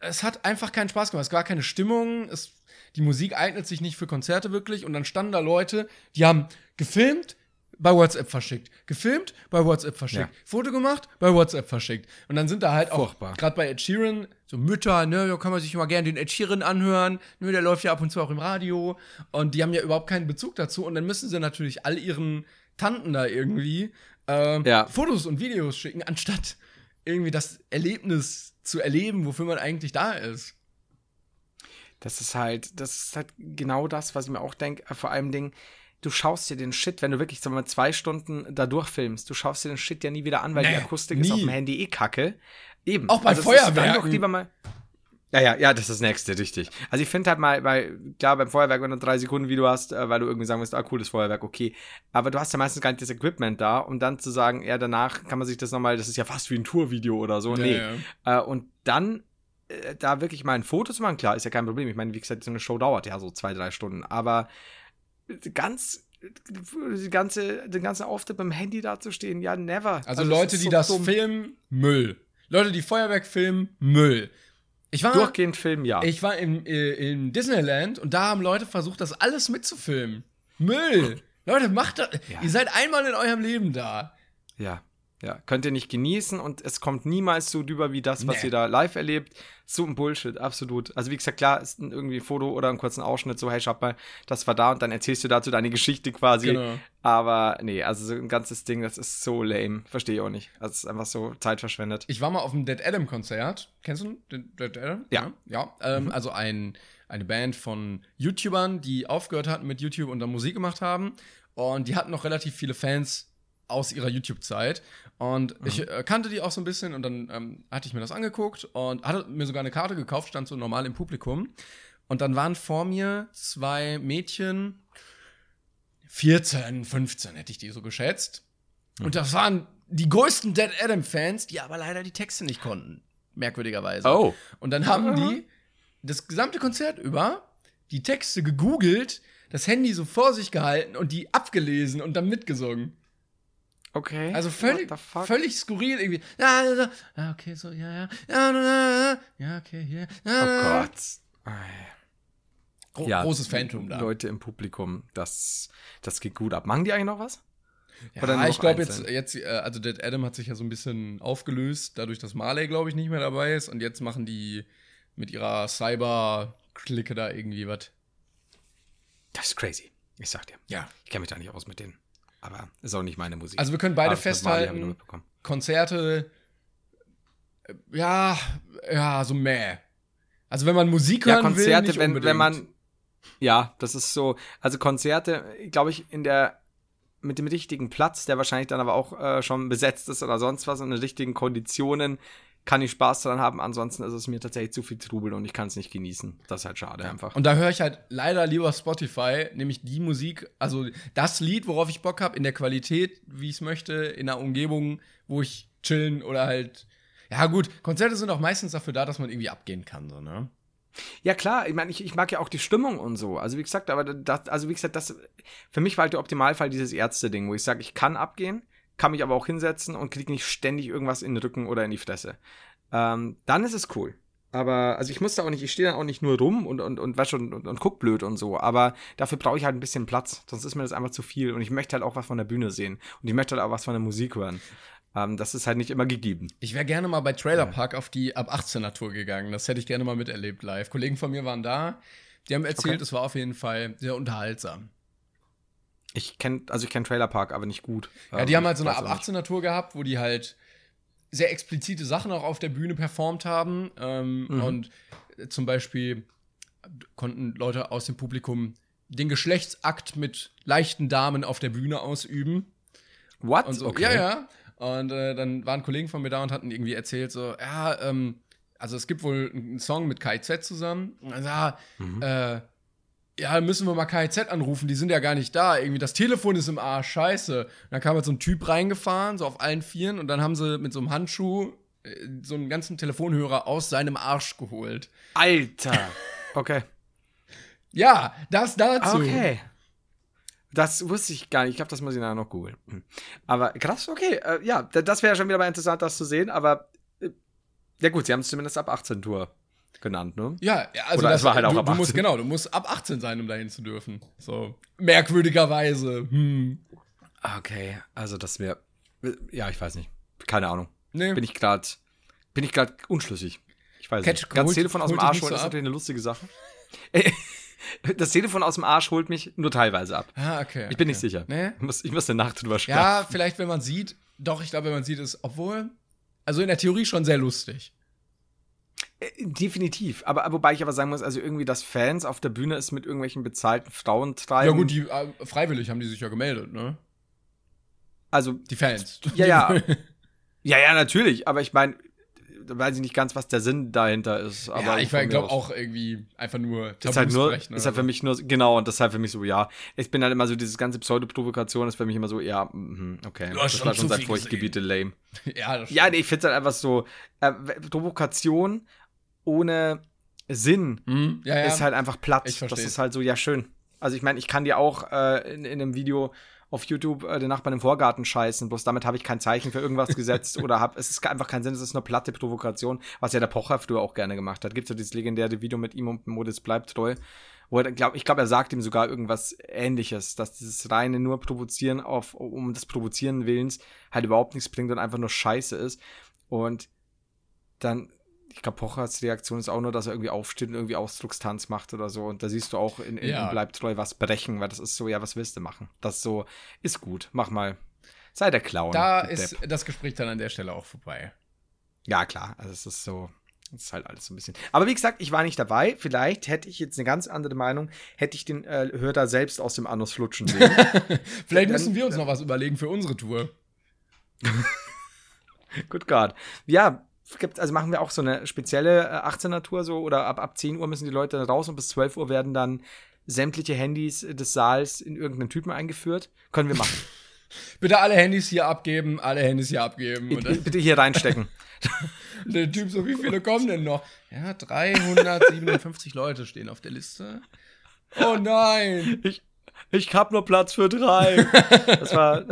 Es hat einfach keinen Spaß gemacht. Es war keine Stimmung. Es die Musik eignet sich nicht für Konzerte wirklich. Und dann standen da Leute, die haben gefilmt, bei WhatsApp verschickt. Gefilmt, bei WhatsApp verschickt. Ja. Foto gemacht, bei WhatsApp verschickt. Und dann sind da halt auch, gerade bei Ed Sheeran, so Mütter, ne, da kann man sich immer gerne den Ed Sheeran anhören. Ne, der läuft ja ab und zu auch im Radio. Und die haben ja überhaupt keinen Bezug dazu. Und dann müssen sie natürlich all ihren Tanten da irgendwie äh, ja. Fotos und Videos schicken, anstatt irgendwie das Erlebnis zu erleben, wofür man eigentlich da ist. Das ist halt, das ist halt genau das, was ich mir auch denke. Äh, vor allem Ding, du schaust dir den Shit, wenn du wirklich sagen wir, mal, zwei Stunden da durchfilmst, du schaust dir den Shit ja nie wieder an, weil nee, die Akustik nie. ist auf dem Handy eh kacke. Eben. Auch bei also Feuerwerken. Doch lieber mal ja, ja, ja, das ist das nächste, richtig. Also ich finde halt mal, weil, klar, beim Feuerwerk, wenn du drei Sekunden Video hast, äh, weil du irgendwie sagen musst, ah, cooles Feuerwerk, okay. Aber du hast ja meistens gar nicht das Equipment da, um dann zu sagen, ja, danach kann man sich das nochmal, das ist ja fast wie ein Tourvideo oder so. Ja, nee. Ja. Äh, und dann äh, da wirklich mal ein Foto zu machen, klar, ist ja kein Problem. Ich meine, wie gesagt, so eine Show dauert ja so zwei, drei Stunden. Aber ganz die ganze, den ganzen Auftritt beim Handy dazustehen, ja, never. Also, also Leute, die so das dumm. filmen, Müll. Leute, die Feuerwerk filmen, Müll. Ich war, Durchgehend filmen, ja. Ich war im, äh, in Disneyland und da haben Leute versucht, das alles mitzufilmen. Müll. Leute, macht das. Ja. Ihr seid einmal in eurem Leben da. Ja. Ja, könnt ihr nicht genießen und es kommt niemals so drüber wie das, was nee. ihr da live erlebt. So ein Bullshit, absolut. Also wie gesagt, klar, ist irgendwie ein Foto oder ein kurzen Ausschnitt, so, hey, schau mal, das war da und dann erzählst du dazu deine Geschichte quasi. Genau. Aber nee, also so ein ganzes Ding, das ist so lame. Verstehe ich auch nicht. Also es ist einfach so Zeit verschwendet. Ich war mal auf dem Dead Adam Konzert. Kennst du Dead Adam? Ja. Ja, ähm, mhm. also ein, eine Band von YouTubern, die aufgehört hatten mit YouTube und dann Musik gemacht haben. Und die hatten noch relativ viele Fans aus ihrer YouTube-Zeit. Und mhm. ich äh, kannte die auch so ein bisschen und dann ähm, hatte ich mir das angeguckt und hatte mir sogar eine Karte gekauft, stand so normal im Publikum. Und dann waren vor mir zwei Mädchen, 14, 15 hätte ich die so geschätzt. Mhm. Und das waren die größten Dead Adam-Fans, die aber leider die Texte nicht konnten. Merkwürdigerweise. Oh. Und dann haben die das gesamte Konzert über die Texte gegoogelt, das Handy so vor sich gehalten und die abgelesen und dann mitgesungen. Okay. Also völlig, völlig skurril irgendwie. Ja, ja, okay, so, ja, ja. Ja, ja okay, hier. Ja, oh Gott. Gro ja, großes Phantom da. Leute im Publikum, das, das geht gut ab. Machen die eigentlich noch was? Ja, ich glaube jetzt, jetzt, äh, also Dead Adam hat sich ja so ein bisschen aufgelöst, dadurch, dass Marley, glaube ich, nicht mehr dabei ist. Und jetzt machen die mit ihrer Cyber-Clique da irgendwie was. Das ist crazy. Ich sag dir. Ja. Ich kenne mich da nicht aus mit denen. Aber ist auch nicht meine Musik. Also wir können beide festhalten, Konzerte, ja, ja, so meh. Also wenn man Musik hören ja, Konzerte, will, wenn, wenn man, ja, das ist so, also Konzerte, glaube ich, in der, mit dem richtigen Platz, der wahrscheinlich dann aber auch äh, schon besetzt ist oder sonst was und in richtigen Konditionen, kann ich Spaß daran haben. Ansonsten ist es mir tatsächlich zu viel Trubel und ich kann es nicht genießen. Das ist halt schade einfach. Und da höre ich halt leider lieber Spotify, nämlich die Musik, also das Lied, worauf ich Bock habe, in der Qualität, wie ich es möchte, in der Umgebung, wo ich chillen oder halt. Ja, gut, Konzerte sind auch meistens dafür da, dass man irgendwie abgehen kann, so, ne? Ja, klar, ich meine, ich, ich mag ja auch die Stimmung und so. Also, wie gesagt, aber das, also wie gesagt, das für mich war halt der Optimalfall dieses Ärzte-Ding, wo ich sage, ich kann abgehen, kann mich aber auch hinsetzen und kriege nicht ständig irgendwas in den Rücken oder in die Fresse. Ähm, dann ist es cool. Aber, also ich muss da auch nicht, ich stehe dann auch nicht nur rum und, und, und, und, und, und guck blöd und so. Aber dafür brauche ich halt ein bisschen Platz. Sonst ist mir das einfach zu viel. Und ich möchte halt auch was von der Bühne sehen. Und ich möchte halt auch was von der Musik hören. Ähm, das ist halt nicht immer gegeben. Ich wäre gerne mal bei Trailer Park ja. auf die ab 18er Tour gegangen. Das hätte ich gerne mal miterlebt live. Kollegen von mir waren da. Die haben erzählt, Okay. es war auf jeden Fall sehr unterhaltsam. Ich kenne, also ich kenne Trailer Park, aber nicht gut. Ja, die Ähm, haben halt so eine ab auch nicht. 18er Tour gehabt, wo die halt sehr explizite Sachen auch auf der Bühne performt haben. Ähm, Mhm. Und zum Beispiel konnten Leute aus dem Publikum den Geschlechtsakt mit leichten Damen auf der Bühne ausüben. What? So, okay. Ja, ja. Und äh, dann waren Kollegen von mir da und hatten irgendwie erzählt, so, ja, ähm, also es gibt wohl einen Song mit KIZ zusammen. Und dann, ja, Mhm. äh, ja, müssen wir mal KIZ anrufen, die sind ja gar nicht da. Irgendwie das Telefon ist im Arsch, scheiße. Und dann kam halt so ein Typ reingefahren, so auf allen Vieren, und dann haben sie mit so einem Handschuh äh, so einen ganzen Telefonhörer aus seinem Arsch geholt. Alter. Okay. *laughs* Ja, das dazu. Okay. Das wusste ich gar nicht. Ich glaube, das muss ich nachher noch googeln. Hm. Aber krass, okay. Äh, ja, das wäre schon wieder mal interessant, das zu sehen. Aber äh, ja gut, sie haben es zumindest ab 18 Tour genannt, ne? Ja, also Oder das es war halt auch du, ab du musst 18. genau, du musst ab 18 sein, um dahin zu dürfen. So merkwürdigerweise. Hm. Okay, also das wäre. Ja, ich weiß nicht. Keine Ahnung. Nee. Bin ich gerade. Bin ich gerade unschlüssig. Ich weiß Catch- nicht. Ganz holt- Telefon aus dem Arsch holen so ist natürlich eine lustige Sache. *laughs* Das Telefon aus dem Arsch holt mich nur teilweise ab. Ah, okay. Ich bin okay. nicht sicher. Nee? Ich muss, ich muss eine Nacht drüber schlafen. Ja, vielleicht, wenn man sieht. Doch, ich glaube, wenn man sieht, ist, obwohl. Also in der Theorie schon sehr lustig. Äh, Definitiv. Aber aber wobei ich aber sagen muss, also irgendwie, dass Fans auf der Bühne es mit irgendwelchen bezahlten Frauen treiben. Ja, gut, die äh, freiwillig haben die sich ja gemeldet, ne? Also, Die Fans. ja, ja. *laughs* ja, ja, natürlich. Aber ich meine, weiß ich nicht ganz, was der Sinn dahinter ist. Aber ja, ich glaube auch irgendwie einfach nur Ist halt nur, ist halt für mich nur, genau, und das ist halt für mich so, ja. Ich bin halt immer so, dieses ganze Pseudo-Provokation ist für mich immer so, ja, mhm, okay. Du hast das schon war schon seit Furchtgebiete lame. *laughs* Ja, das Ja, nee, ich finde es halt einfach so, äh, Provokation ohne Sinn Hm, ja, ja. ist halt einfach platt. Das ist halt so, ja, schön. Also ich meine, ich kann dir auch äh, in, in einem Video auf YouTube äh, den Nachbarn im Vorgarten scheißen, bloß damit habe ich kein Zeichen für irgendwas *laughs* gesetzt oder hab, es ist einfach kein Sinn, es ist nur platte Provokation, was ja der Pocher früher auch gerne gemacht hat. Gibt es ja dieses legendäre Video mit ihm und Modus bleibt treu, wo er, glaub, ich glaube, er sagt ihm sogar irgendwas ähnliches, dass dieses reine nur provozieren auf, um des Provozieren Willens halt überhaupt nichts bringt und einfach nur scheiße ist. Und dann, ich glaube, Pochers Reaktion ist auch nur, dass er irgendwie aufsteht und irgendwie Ausdruckstanz macht oder so. Und da siehst du auch in, in, Ja. in Bleibt treu was brechen, weil das ist so, ja, was willst du machen? Das ist so, ist gut, mach mal. Sei der Clown. da ist Depp. das Gespräch dann an der Stelle auch vorbei. Ja, klar. Also es ist so. Das ist halt alles so ein bisschen. Aber wie gesagt, ich war nicht dabei. Vielleicht hätte ich jetzt eine ganz andere Meinung, hätte ich den äh, Hörer selbst aus dem Anus flutschen sehen. *laughs* Vielleicht müssen wir uns noch was überlegen für unsere Tour. *laughs* Good God. Ja, gibt, also machen wir auch so eine spezielle äh, 18er Tour so oder ab, ab 10 Uhr müssen die Leute raus und bis 12 Uhr werden dann sämtliche Handys des Saals in irgendeinen Typen eingeführt. Können wir machen. *laughs* Bitte alle Handys hier abgeben, alle Handys hier abgeben. Und dann Bitte hier reinstecken. *laughs* der Typ so, wie viele kommen denn noch? Ja, 357 Leute stehen auf der Liste. Oh nein. Ich, ich hab nur Platz für drei. *laughs* Das war.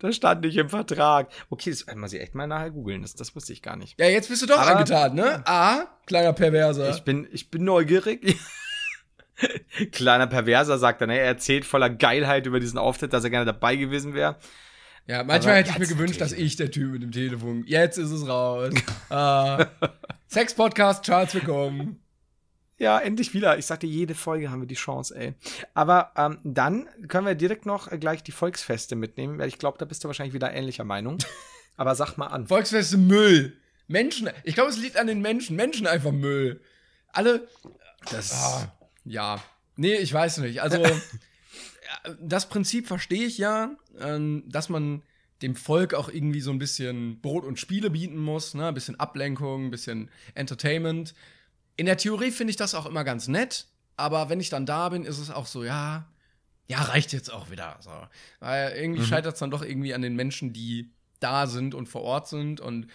Das stand nicht im Vertrag. Okay, das muss ich echt mal nachher googeln. Das, das wusste ich gar nicht. Ja, jetzt bist du doch Aber- angetan, ne? A, kleiner Perverser. Ich bin, ich bin neugierig. *laughs* Kleiner Perverser sagt dann, ey, er erzählt voller Geilheit über diesen Auftritt, dass er gerne dabei gewesen wäre. ja, manchmal Aber hätte ich mir gewünscht, dass ich der Typ mit dem Telefon. Jetzt ist es raus. ah, *laughs* Sex-Podcast, Charles, willkommen. Ja, endlich wieder. Ich sagte, jede Folge haben wir die Chance, ey. Aber ähm, dann können wir direkt noch äh, gleich die Volksfeste mitnehmen, weil ich glaube, da bist du wahrscheinlich wieder ähnlicher Meinung. *laughs* Aber sag mal an. Volksfeste Müll. Menschen, ich glaube, es liegt an den Menschen. Menschen einfach Müll. Alle, Das Ah, ja. Nee, ich weiß nicht. Also, ja, *laughs* das Prinzip verstehe ich ja, ähm, dass man dem Volk auch irgendwie so ein bisschen Brot und Spiele bieten muss, ne? Ein bisschen Ablenkung, ein bisschen Entertainment. In der Theorie finde ich das auch immer ganz nett, aber wenn ich dann da bin, ist es auch so, ja, ja, reicht jetzt auch wieder. So. Weil irgendwie Mhm. scheitert es dann doch irgendwie an den Menschen, die da sind und vor Ort sind. Und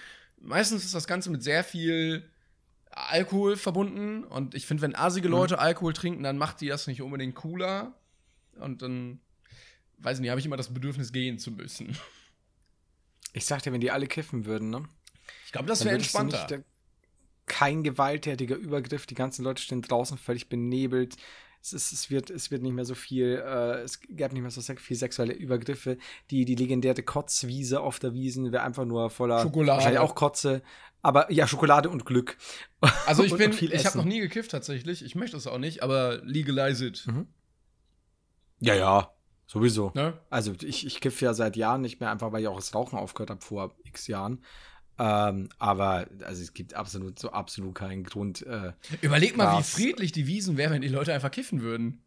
meistens ist das Ganze mit sehr viel Alkohol verbunden. Und ich finde, wenn asige Mhm. Leute Alkohol trinken, dann macht die das nicht unbedingt cooler. Und dann, weiß ich nicht, habe ich immer das Bedürfnis, gehen zu müssen. ich sagte, wenn die alle kiffen würden, ne? Ich glaube, das wäre entspannter. nicht, kein gewalttätiger Übergriff. Die ganzen Leute stehen draußen völlig benebelt. Es, ist, es, wird, es wird nicht mehr so viel, äh, es gab nicht mehr so viel sexuelle Übergriffe. Die, die legendäre Kotzwiese auf der Wiesen wäre einfach nur voller Schokolade. Wahrscheinlich auch Kotze. Aber ja, Schokolade und Glück. Also ich *laughs* Und- bin, und ich habe noch nie gekifft tatsächlich. Ich möchte es auch nicht, aber legalize it. Mhm. Ja, ja, sowieso. Ne? Also ich, ich kiffe ja seit Jahren nicht mehr, einfach weil ich auch das Rauchen aufgehört habe vor x Jahren. Ähm, aber also es gibt absolut so absolut keinen Grund. Äh, Überleg mal, wie friedlich die Wiesen wären, wenn die Leute einfach kiffen würden.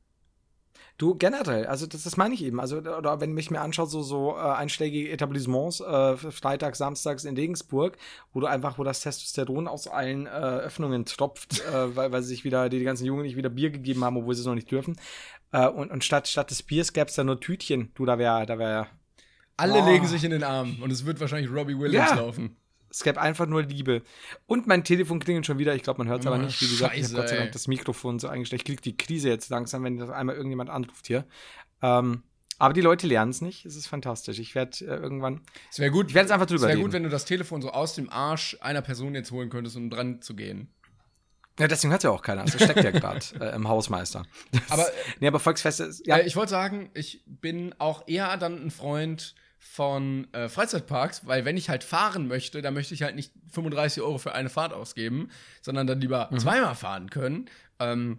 du generell, also das, das meine ich eben. Also oder wenn mich mir anschaut, so so äh, einschlägige Etablissements, äh, Freitags, Samstags in Regensburg, wo du einfach, wo das Testosteron aus allen äh, Öffnungen tropft, äh, *laughs* weil, weil sie sich wieder die, die ganzen Jungen nicht wieder Bier gegeben haben, obwohl sie es noch nicht dürfen. Äh, und, und statt statt des Biers gäbe es da nur Tütchen. Du, da wäre da wäre Alle Oh. legen sich in den Arm und es wird wahrscheinlich Robbie Williams Ja. laufen. Es gäbe einfach nur Liebe. Und mein Telefon klingelt schon wieder. Ich glaube, man hört es aber nicht. Wie gesagt, ich Scheiße, habe Gott sei. Dank das Mikrofon so eingestellt. Ich kriege die Krise jetzt langsam, wenn das einmal irgendjemand anruft hier. Ähm, aber die Leute lernen es nicht. Es ist fantastisch. Ich werde äh, irgendwann. Es wäre gut, Ich werde es einfach es drüber wäre reden. gut, wenn du das Telefon so aus dem Arsch einer Person jetzt holen könntest, um dran zu gehen. ja, deswegen hört ja auch keiner. Das steckt ja *laughs* gerade äh, im Hausmeister. Das, Aber- *laughs* nee, aber Volksfeste ist. Ja, Ja, ich wollte sagen, ich bin auch eher dann ein Freund von äh, Freizeitparks, weil wenn ich halt fahren möchte, dann möchte ich halt nicht 35 Euro für eine Fahrt ausgeben, sondern dann lieber Mhm. zweimal fahren können. Ähm,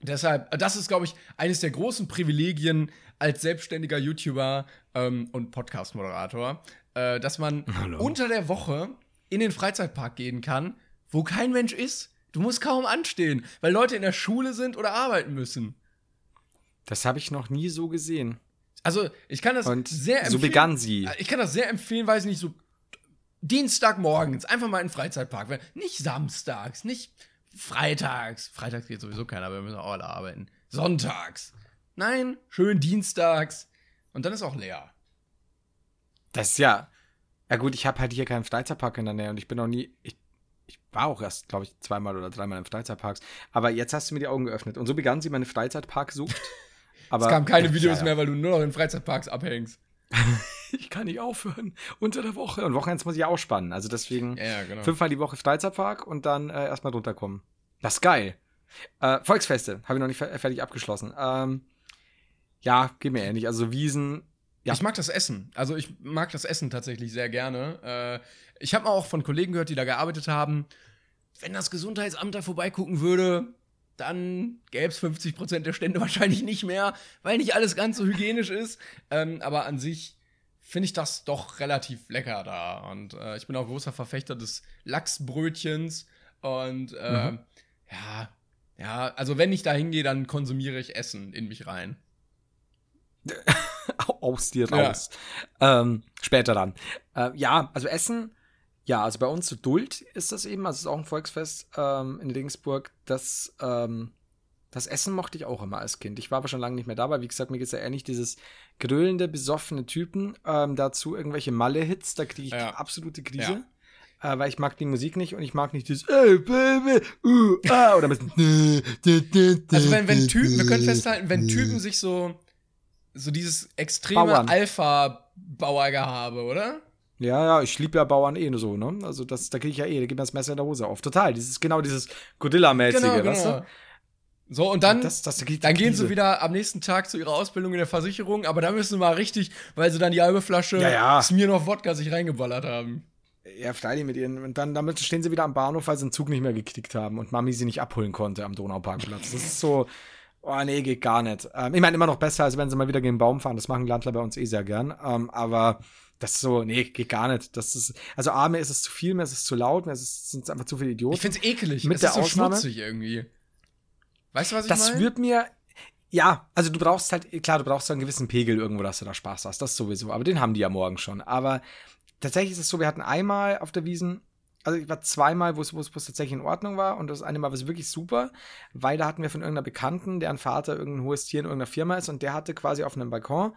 deshalb, äh, das ist, glaube ich, eines der großen Privilegien als selbstständiger YouTuber ähm, und Podcast-Moderator, äh, dass man Hallo. unter der Woche in den Freizeitpark gehen kann, wo kein Mensch ist. Du musst kaum anstehen, weil Leute in der Schule sind oder arbeiten müssen. das habe ich noch nie so gesehen. Also, ich kann das Und sehr so empfehlen. begann sie. Ich kann das sehr empfehlen, weiß nicht, so Dienstagmorgens einfach mal in den Freizeitpark. Nicht samstags, nicht freitags. Freitags geht sowieso keiner, wir müssen auch alle arbeiten. Sonntags. Nein, schön dienstags. Und dann ist auch leer. Das ist ja. Ja, gut, ich habe halt hier keinen Freizeitpark in der Nähe und ich bin noch nie. Ich, ich war auch erst, glaube ich, zweimal oder dreimal in Freizeitparks. Aber jetzt hast du mir die Augen geöffnet. Und so begann sie meine Freizeitpark-Sucht. *laughs* Aber Es kamen keine Videos Ja, ja. mehr, weil du nur noch in Freizeitparks abhängst. *laughs* Ich kann nicht aufhören. Unter der Woche. Und Wochenends muss ich ausspannen. Also deswegen Ja, genau. fünfmal die Woche Freizeitpark und dann äh, erstmal runterkommen. Das ist geil. Äh, Volksfeste habe ich noch nicht fer fertig abgeschlossen. Ähm, ja, geht mir ähnlich. Also Wiesen. Ja. Ich mag das Essen. Also ich mag das Essen tatsächlich sehr gerne. Äh, ich habe auch von Kollegen gehört, die da gearbeitet haben, wenn das Gesundheitsamt da vorbeigucken würde, dann gäbe es 50% der Stände *laughs* wahrscheinlich nicht mehr, weil nicht alles ganz so hygienisch ist. Ähm, aber an sich finde ich das doch relativ lecker da. Und äh, ich bin auch großer Verfechter des Lachsbrötchens. Und äh, Mhm. ja, ja, also wenn ich da hingehe, dann konsumiere ich Essen in mich rein. *laughs* aus dir Ja. raus. Ähm, später dann. Äh, ja, also Essen, ja, also bei uns so Duld ist das eben, also es ist auch ein Volksfest ähm, in Regensburg. Das, ähm, das Essen mochte ich auch immer als Kind. Ich war aber schon lange nicht mehr da, weil wie gesagt, mir geht es ja ähnlich, dieses grölende, besoffene Typen, ähm, dazu irgendwelche Malle-Hits, da kriege ich Ja. absolute Krise. Äh, weil ich mag die Musik nicht und ich mag nicht dieses ey, Baby, uh, ah, oder mit *laughs* Also wenn, wenn Typen, wir können festhalten, wenn Typen sich so, so dieses extreme. Alpha-Bauergehabe, oder? Ja, ja, ich liebe ja Bauern eh nur so, ne? Also das, da kriege ich ja eh, da geht mir das Messer in der Hose auf. Total, dieses genau dieses Godzilla-mäßige, Genau, weißt genau. du? So, und dann, Das, das, da krieg ich die dann gehen sie wieder am nächsten Tag zu ihrer Ausbildung in der Versicherung, aber da müssen sie mal richtig, weil sie dann die halbe Flasche Ja, ja. Smirnoff Wodka sich reingeballert haben. Ja, freilich mit ihren. Und dann damit stehen sie wieder am Bahnhof, weil sie den Zug nicht mehr gekriegt haben und Mami sie nicht abholen konnte am Donauparkplatz. Das ist so. Oh, nee, geht gar nicht. Ähm, ich meine, immer noch besser, als wenn sie mal wieder gegen den Baum fahren. Das machen Landler bei uns eh sehr gern. Ähm, aber das ist so, nee, geht gar nicht. Das ist, also A, mir ist es zu viel, mir ist es zu laut, mir ist es, sind es einfach zu viele Idioten. Ich find's eklig. Mit es der ist so Ausnahme- schmutzig irgendwie. Weißt du, was ich das meine? wird mir. Ja, also du brauchst halt, klar, du brauchst so einen gewissen Pegel irgendwo, dass du da Spaß hast. Das sowieso. Aber den haben die ja morgen schon. Aber tatsächlich ist es so, wir hatten einmal auf der Wiesen, also ich war zweimal, wo es, tatsächlich in Ordnung war. Und das eine Mal war es wirklich super, weil da hatten wir von irgendeiner Bekannten, deren Vater irgendein hohes Tier in irgendeiner Firma ist und der hatte quasi auf einem Balkon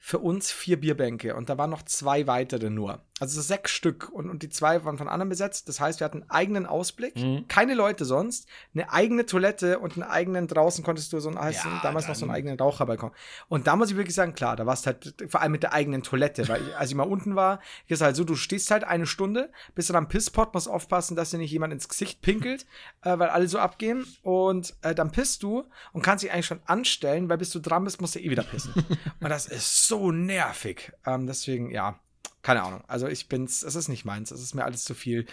für uns vier Bierbänke und da waren noch zwei weitere nur. Also so sechs Stück und, und die zwei waren von anderen besetzt. Das heißt, wir hatten einen eigenen Ausblick, Mhm. keine Leute sonst, eine eigene Toilette und einen eigenen draußen konntest du so einen, heißt Ja, damals noch so einen eigenen Raucherbalkon. Und da muss ich wirklich sagen, klar, da warst halt vor allem mit der eigenen Toilette, weil ich, als ich mal unten war, hier ist halt so, du stehst halt eine Stunde, bist dann am Pisspot, musst aufpassen, dass dir nicht jemand ins Gesicht pinkelt, *laughs* äh, weil alle so abgehen und äh, dann pisst du und kannst dich eigentlich schon anstellen, weil bis du dran bist, musst du eh wieder pissen. *laughs* und das ist so nervig. Ähm, deswegen, ja, keine Ahnung. Also ich bin's, es ist nicht meins, es ist mir alles zu viel.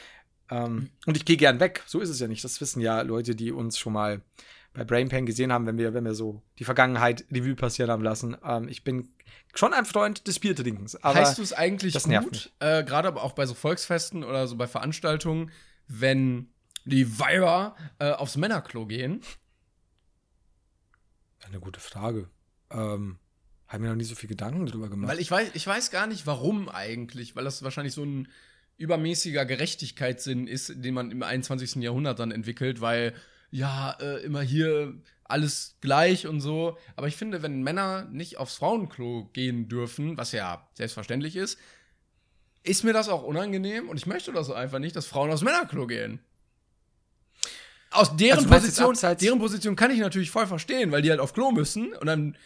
Ähm, und ich gehe gern weg. So ist es ja nicht. Das wissen ja Leute, die uns schon mal bei Brain Pain gesehen haben, wenn wir, wenn wir so die Vergangenheit Revue passieren haben lassen. Ähm, ich bin schon ein Freund des Biertrinkens. Aber heißt du es eigentlich das nervt gut, äh, gerade aber auch bei so Volksfesten oder so bei Veranstaltungen, wenn die Weiber äh, aufs Männerklo gehen? Eine gute Frage. Ähm, haben mir noch nie so viel Gedanken drüber gemacht. Weil ich weiß, ich weiß gar nicht, warum eigentlich, weil das wahrscheinlich so ein übermäßiger Gerechtigkeitssinn ist, den man im 21. Jahrhundert dann entwickelt, weil ja, äh, immer hier alles gleich und so. Aber ich finde, wenn Männer nicht aufs Frauenklo gehen dürfen, was ja selbstverständlich ist, ist mir das auch unangenehm und ich möchte das einfach nicht, dass Frauen aufs Männerklo gehen. Aus deren, Also, Position, deren Position kann ich natürlich voll verstehen, weil die halt auf Klo müssen und dann,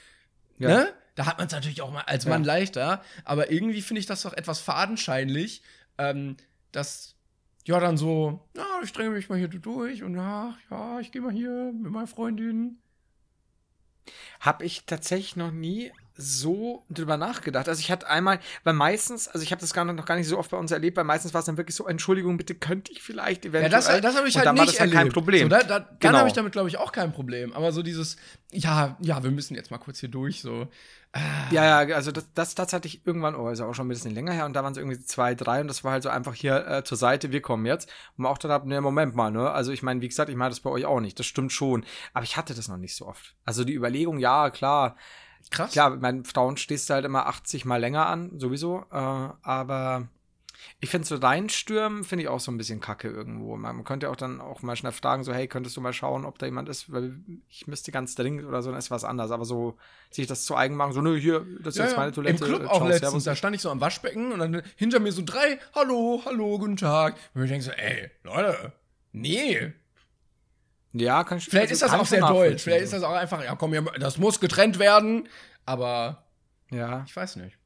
Ja. ne? Da hat man es natürlich auch mal als Ja. Mann leichter, aber irgendwie finde ich das doch etwas fadenscheinlich, ähm, dass ja dann so, ja, ich dränge mich mal hier durch und ja, ja, ich gehe mal hier mit meiner Freundin. Habe ich tatsächlich noch nie so drüber nachgedacht. Also ich hatte einmal, weil meistens, also ich habe das gar noch, gar nicht so oft bei uns erlebt, weil meistens war es dann wirklich so, Entschuldigung, bitte könnte ich vielleicht Ja, eventuell. das, das habe ich halt dann nicht dann erlebt. kein Problem. So, da, da, dann Genau. habe ich damit, glaube ich, auch kein Problem. Aber so dieses, ja, ja, wir müssen jetzt mal kurz hier durch, so. Ja, ja, also das, das, das hatte ich irgendwann, oh, ist ja auch schon ein bisschen länger her, und da waren es irgendwie zwei, drei, und das war halt so einfach hier äh, zur Seite, wir kommen jetzt. Und man auch dann hab, ne, Moment mal, ne? Also ich meine, wie gesagt, ich meine das bei euch auch nicht, das stimmt schon. Aber ich hatte das noch nicht so oft. Also die Überlegung, ja, klar, Krass. klar, meinen Frauen stehst du halt immer 80 mal länger an, sowieso. Äh, aber ich finde so reinstürmen, finde ich auch so ein bisschen kacke irgendwo. Man, könnte auch dann auch mal schnell fragen, so, hey, könntest du mal schauen, ob da jemand ist, weil ich müsste ganz dringend oder so, dann ist was anderes. Aber so sich das zu eigen machen, so, nö, hier, das ist Ja, jetzt meine Toilette. Im Club äh, auch ciao, letztens, servus. da stand ich so am Waschbecken und dann hinter mir so drei, hallo, hallo, guten Tag. Und ich denke so, ey, Leute, nee. Ja, kann ich Vielleicht also ist das auch sehr deutsch. Vielleicht ist das auch einfach, ja komm, ja, das muss getrennt werden. Aber. Ja. ich weiß nicht.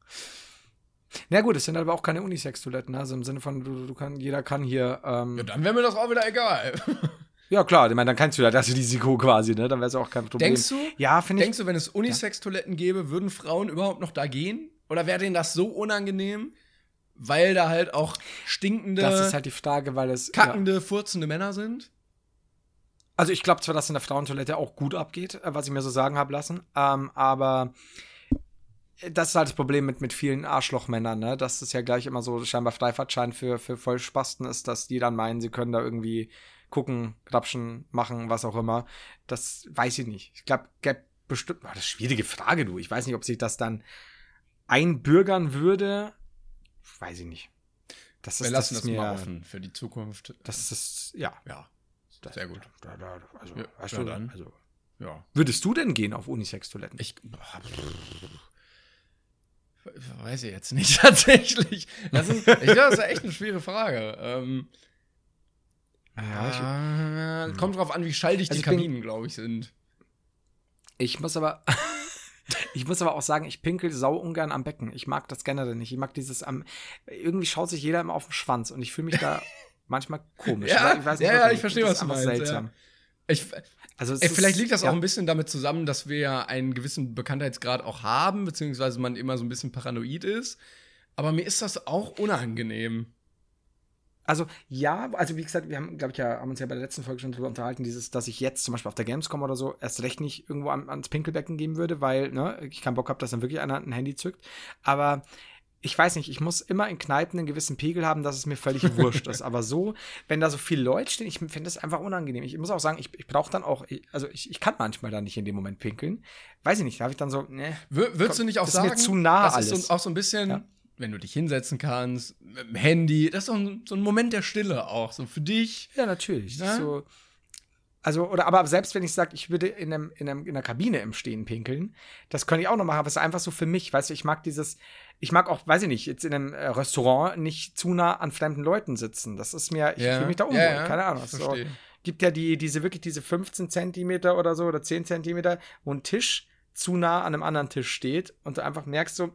Na gut, es sind aber auch keine Unisex-Toiletten, also im Sinne von, du, du kann, jeder kann hier, ähm, Ja, dann wäre mir das auch wieder egal. *laughs* ja klar, ich meine, dann kannst du ja das Risiko quasi, ne, dann wäre es auch kein Problem. Denkst du? Ja, finde ich. Denkst du, wenn es Unisex-Toiletten gäbe, würden Frauen überhaupt noch da gehen? Oder wäre denen das so unangenehm, weil da halt auch stinkende, das ist halt die Frage, weil es. Ja. kackende, furzende Männer sind? Also ich glaube zwar, dass in der Frauentoilette auch gut abgeht, äh, was ich mir so sagen habe lassen, ähm, aber das ist halt das Problem mit, mit vielen Arschlochmännern, ne? Dass es ja gleich immer so scheinbar Freifahrtschein für, für Vollspasten ist, dass die dann meinen, sie können da irgendwie gucken, grapschen, machen, was auch immer. Das weiß ich nicht. Ich glaube, gäbe bestimmt. Oh, das ist eine schwierige Frage, du. Ich weiß nicht, ob sich das dann einbürgern würde. Weiß ich nicht. Das Wir ist, lassen das das mal offen für die Zukunft. Das ist das, ja. Ja, sehr gut. Da, da, also, Ja, weißt ja, du, dann. also. Ja. Würdest du denn gehen auf Unisex-Toiletten? Ich weiß ich jetzt nicht *laughs* tatsächlich. Das ist, ich glaube, das ist echt eine schwere Frage. Ähm, Ja, äh, kommt drauf an, wie schalldicht Also die ich Kabinen, glaube ich, sind. Ich muss aber. *laughs* ich muss aber auch sagen, ich pinkel sau ungern am Becken. Ich mag das generell nicht. Ich mag dieses am. Irgendwie schaut sich jeder immer auf den Schwanz und ich fühle mich da *laughs* manchmal komisch. Ja, Ich weiß ja, ja, ich verstehe, was ist du meinst, seltsam. Ich, Also Ey, ist- vielleicht liegt das ja. auch ein bisschen damit zusammen, dass wir ja einen gewissen Bekanntheitsgrad auch haben, beziehungsweise man immer so ein bisschen paranoid ist. Aber mir ist das auch unangenehm. Also ja, also wie gesagt, wir haben, glaube ich, ja, haben uns ja bei der letzten Folge schon darüber unterhalten, dieses, dass ich jetzt zum Beispiel auf der Gamescom oder so erst recht nicht irgendwo an, ans Pinkelbecken gehen würde, weil ne, ich keinen Bock habe, dass dann wirklich einer ein Handy zückt. Aber ich weiß nicht, ich muss immer in Kneipen einen gewissen Pegel haben, dass es mir völlig wurscht ist. Aber so, wenn da so viele Leute stehen, ich finde das einfach unangenehm. Ich muss auch sagen, ich, ich brauche dann auch, also ich, ich kann manchmal dann nicht in dem Moment pinkeln. Weiß ich nicht, da habe ich dann so, ne. Wür würdest du nicht auch das ist mir sagen, zu nah das ist alles. so, auch so ein bisschen, Ja. wenn du dich hinsetzen kannst, mit dem Handy, das ist so ein, so ein Moment der Stille auch, so für dich. Ja, natürlich. Ist Ja? So, also, oder aber selbst wenn ich sage, ich würde in, einem, in, einem, in einer Kabine im Stehen pinkeln, das könnte ich auch noch machen, aber es ist einfach so für mich, weißt du, ich mag dieses, ich mag auch, weiß ich nicht, jetzt in einem äh, Restaurant nicht zu nah an fremden Leuten sitzen. Das ist mir, ich fühle mich da unwohl, ja, ja, keine Ahnung. So, gibt ja die, diese wirklich diese 15 Zentimeter oder so oder 10 Zentimeter, wo ein Tisch zu nah an einem anderen Tisch steht und du einfach merkst so,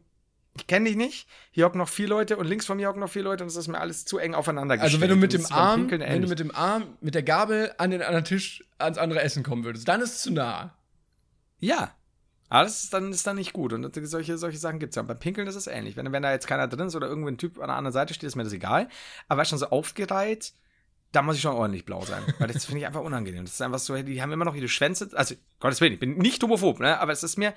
ich kenne dich nicht, hier hocken noch vier Leute und links von mir hocken noch vier Leute und es ist mir alles zu eng aufeinander Also wenn du gestellt. mit dem Arm, wenn du mit dem Arm, mit der Gabel an den anderen Tisch ans andere Essen kommen würdest, dann ist es zu nah. Ja. Aber das ist dann, ist dann nicht gut. Und solche, solche Sachen gibt es ja. Und beim Pinkeln ist es ähnlich. Wenn, wenn da jetzt keiner drin ist oder irgendwo ein Typ an der anderen Seite steht, ist mir das egal. Aber schon so aufgereiht, da muss ich schon ordentlich blau sein. Weil das finde ich einfach unangenehm. Das ist einfach so, die haben immer noch ihre Schwänze. Also, Gottes Willen, ich bin nicht homophob, ne? Aber es ist mir,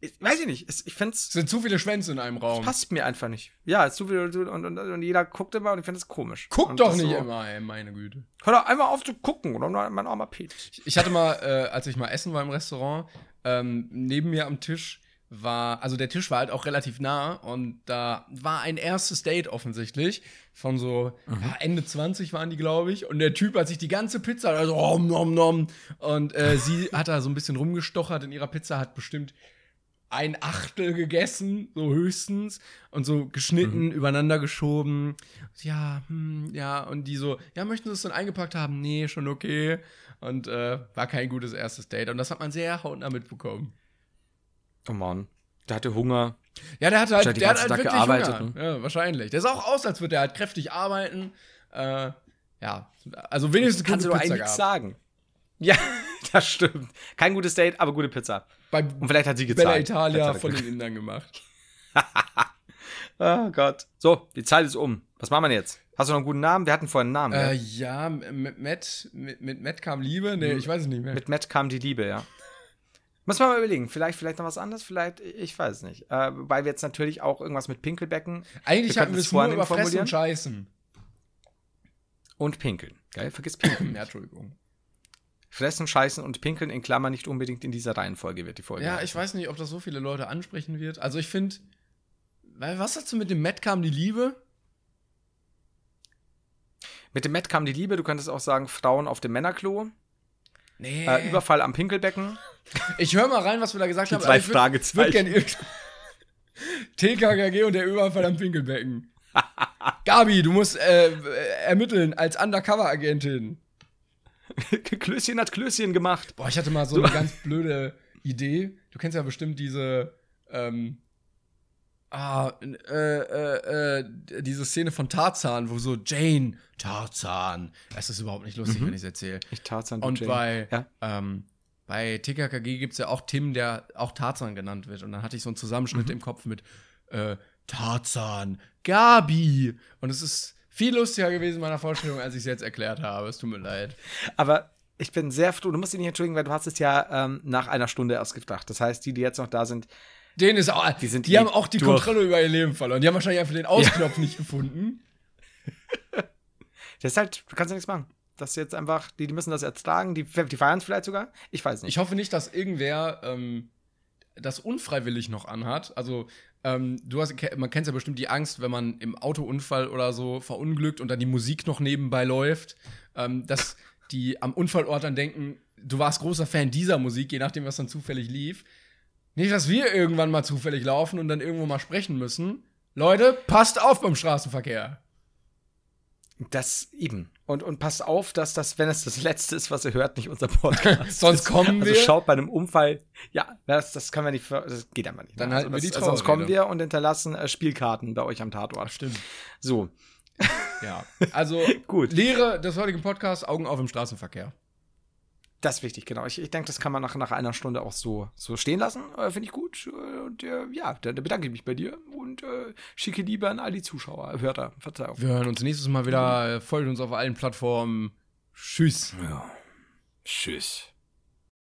ich, weiß ich nicht, ich finde es. Es sind zu viele Schwänze in einem Raum. passt mir einfach nicht. Ja, es ist zu viel und, und, und jeder guckt immer und ich finde es komisch. Guck und doch nicht so, immer, ey, meine Güte. Hör doch einmal auf zu gucken oder mein armer Penis. Ich hatte mal, äh, als ich mal essen war im Restaurant, ähm, neben mir am Tisch war, also der Tisch war halt auch relativ nah und da war ein erstes Date offensichtlich von so ja, Ende 20 waren die, glaube ich. Und der Typ hat sich die ganze Pizza, also om, nom, nom. Und äh, sie hat da so ein bisschen rumgestochert in ihrer Pizza, hat bestimmt ein Achtel gegessen, so höchstens, und so geschnitten, übereinander geschoben. Ja, hm, ja, und die so, ja, möchten Sie es dann eingepackt haben? Nee, schon okay. Und äh, war kein gutes erstes Date. Und das hat man sehr hautnah mitbekommen. Oh Mann. Der hatte Hunger. Ja, der hat halt, der hat halt wirklich gearbeitet, Hunger. Ja, wahrscheinlich. Der sah auch aus, als würde er halt kräftig arbeiten. Äh, ja, also wenigstens Kannst du doch eigentlich sagen. Ja, *laughs* *laughs* das stimmt. Kein gutes Date, aber gute Pizza. Bei Und vielleicht hat sie gezahlt. Bella Italia von den Indern gemacht. *laughs* Oh Gott. So, die Zeit ist um. Was machen wir jetzt? Hast du noch einen guten Namen? Wir hatten vorhin einen Namen. Äh, gell? ja, mit Matt, mit, mit Matt kam Liebe. Nee, ich weiß es nicht mehr. Mit Matt kam die Liebe, ja. Muss man mal überlegen. Vielleicht, vielleicht noch was anderes, vielleicht, ich weiß es nicht. Äh, wobei wir jetzt natürlich auch irgendwas mit Pinkelbecken Eigentlich wir hatten wir es nur vornehm über Fressen und Scheißen. und Pinkeln. Geil? Vergiss Pinkeln. *clears throat* Ja, Entschuldigung. Fressen, Scheißen und Pinkeln in Klammern nicht unbedingt in dieser Reihenfolge wird die Folge. Ja, heißen. ich weiß nicht, ob das so viele Leute ansprechen wird. Also ich finde, was hast du mit dem Matt kam die Liebe? Mit dem Matt kam die Liebe. Du könntest auch sagen Frauen auf dem Männerklo. Nee. Äh, Überfall am Pinkelbecken. *laughs* ich höre mal rein, was wir da gesagt haben. drei aber ich würd- Fragezeichen. *laughs* TKKG und der Überfall am Pinkelbecken. *laughs* Gabi, du musst äh, ermitteln als Undercover-Agentin. *laughs* Klößchen hat Klößchen gemacht. Boah, ich hatte mal so eine ganz blöde Idee. Du kennst ja bestimmt diese, ähm, ah, äh, äh, äh, diese Szene von Tarzan, wo so Jane, Tarzan. Es ist überhaupt nicht lustig, wenn ich es erzähle. Ich Tarzan, du Und Jane. bei, Ja. ähm, bei TKKG gibt es ja auch Tim, der auch Tarzan genannt wird. Und dann hatte ich so einen Zusammenschnitt im Kopf mit äh, Tarzan, Gabi. Und es ist viel lustiger gewesen in meiner Vorstellung, als ich es jetzt erklärt habe. Es tut mir leid. Aber ich bin sehr froh, du musst dich nicht entschuldigen, weil du hast es ja ähm, nach einer Stunde erst gedacht. Das heißt, die, die jetzt noch da sind, Denen ist auch, Die sind die eh haben auch die durch. Kontrolle über ihr Leben verloren. Die haben wahrscheinlich einfach den Ausknopf nicht gefunden. *laughs* das ist halt, du kannst ja nichts machen. Das ist jetzt einfach, die, die müssen das ertragen, die, die feiern es vielleicht sogar. Ich weiß nicht. Ich hoffe nicht, dass irgendwer ähm, das unfreiwillig noch anhat. Also, ähm, du hast, man kennt ja bestimmt die Angst, wenn man im Autounfall oder so verunglückt und dann die Musik noch nebenbei läuft, ähm, dass die am Unfallort dann denken, du warst großer Fan dieser Musik, je nachdem, was dann zufällig lief. Nicht, dass wir irgendwann mal zufällig laufen und dann irgendwo mal sprechen müssen. Leute, passt auf beim Straßenverkehr. Das eben. Und, und passt auf, dass das, wenn es das Letzte ist, was ihr hört, nicht unser Podcast *laughs* Sonst ist. kommen also wir- schaut bei einem Unfall, ja, das, das können wir nicht, das geht einfach nicht. Dann ne? halten wir das, die Sonst Trauerrede. kommen wir und hinterlassen äh, Spielkarten bei euch am Tatort. Stimmt. So, Ja. Also, *laughs* Gut. Lehre des heutigen Podcasts, Augen auf im Straßenverkehr. Das ist wichtig, genau. Ich, ich denke, das kann man nach, nach einer Stunde auch so, so stehen lassen. Äh, Finde ich gut. Äh, Und äh, ja, da, da bedanke ich mich bei dir und äh, schicke Liebe an all die Zuschauer, Hörer, Verzeihung. Wir hören uns nächstes Mal wieder. Folgt uns auf allen Plattformen. Tschüss. Ja. Tschüss.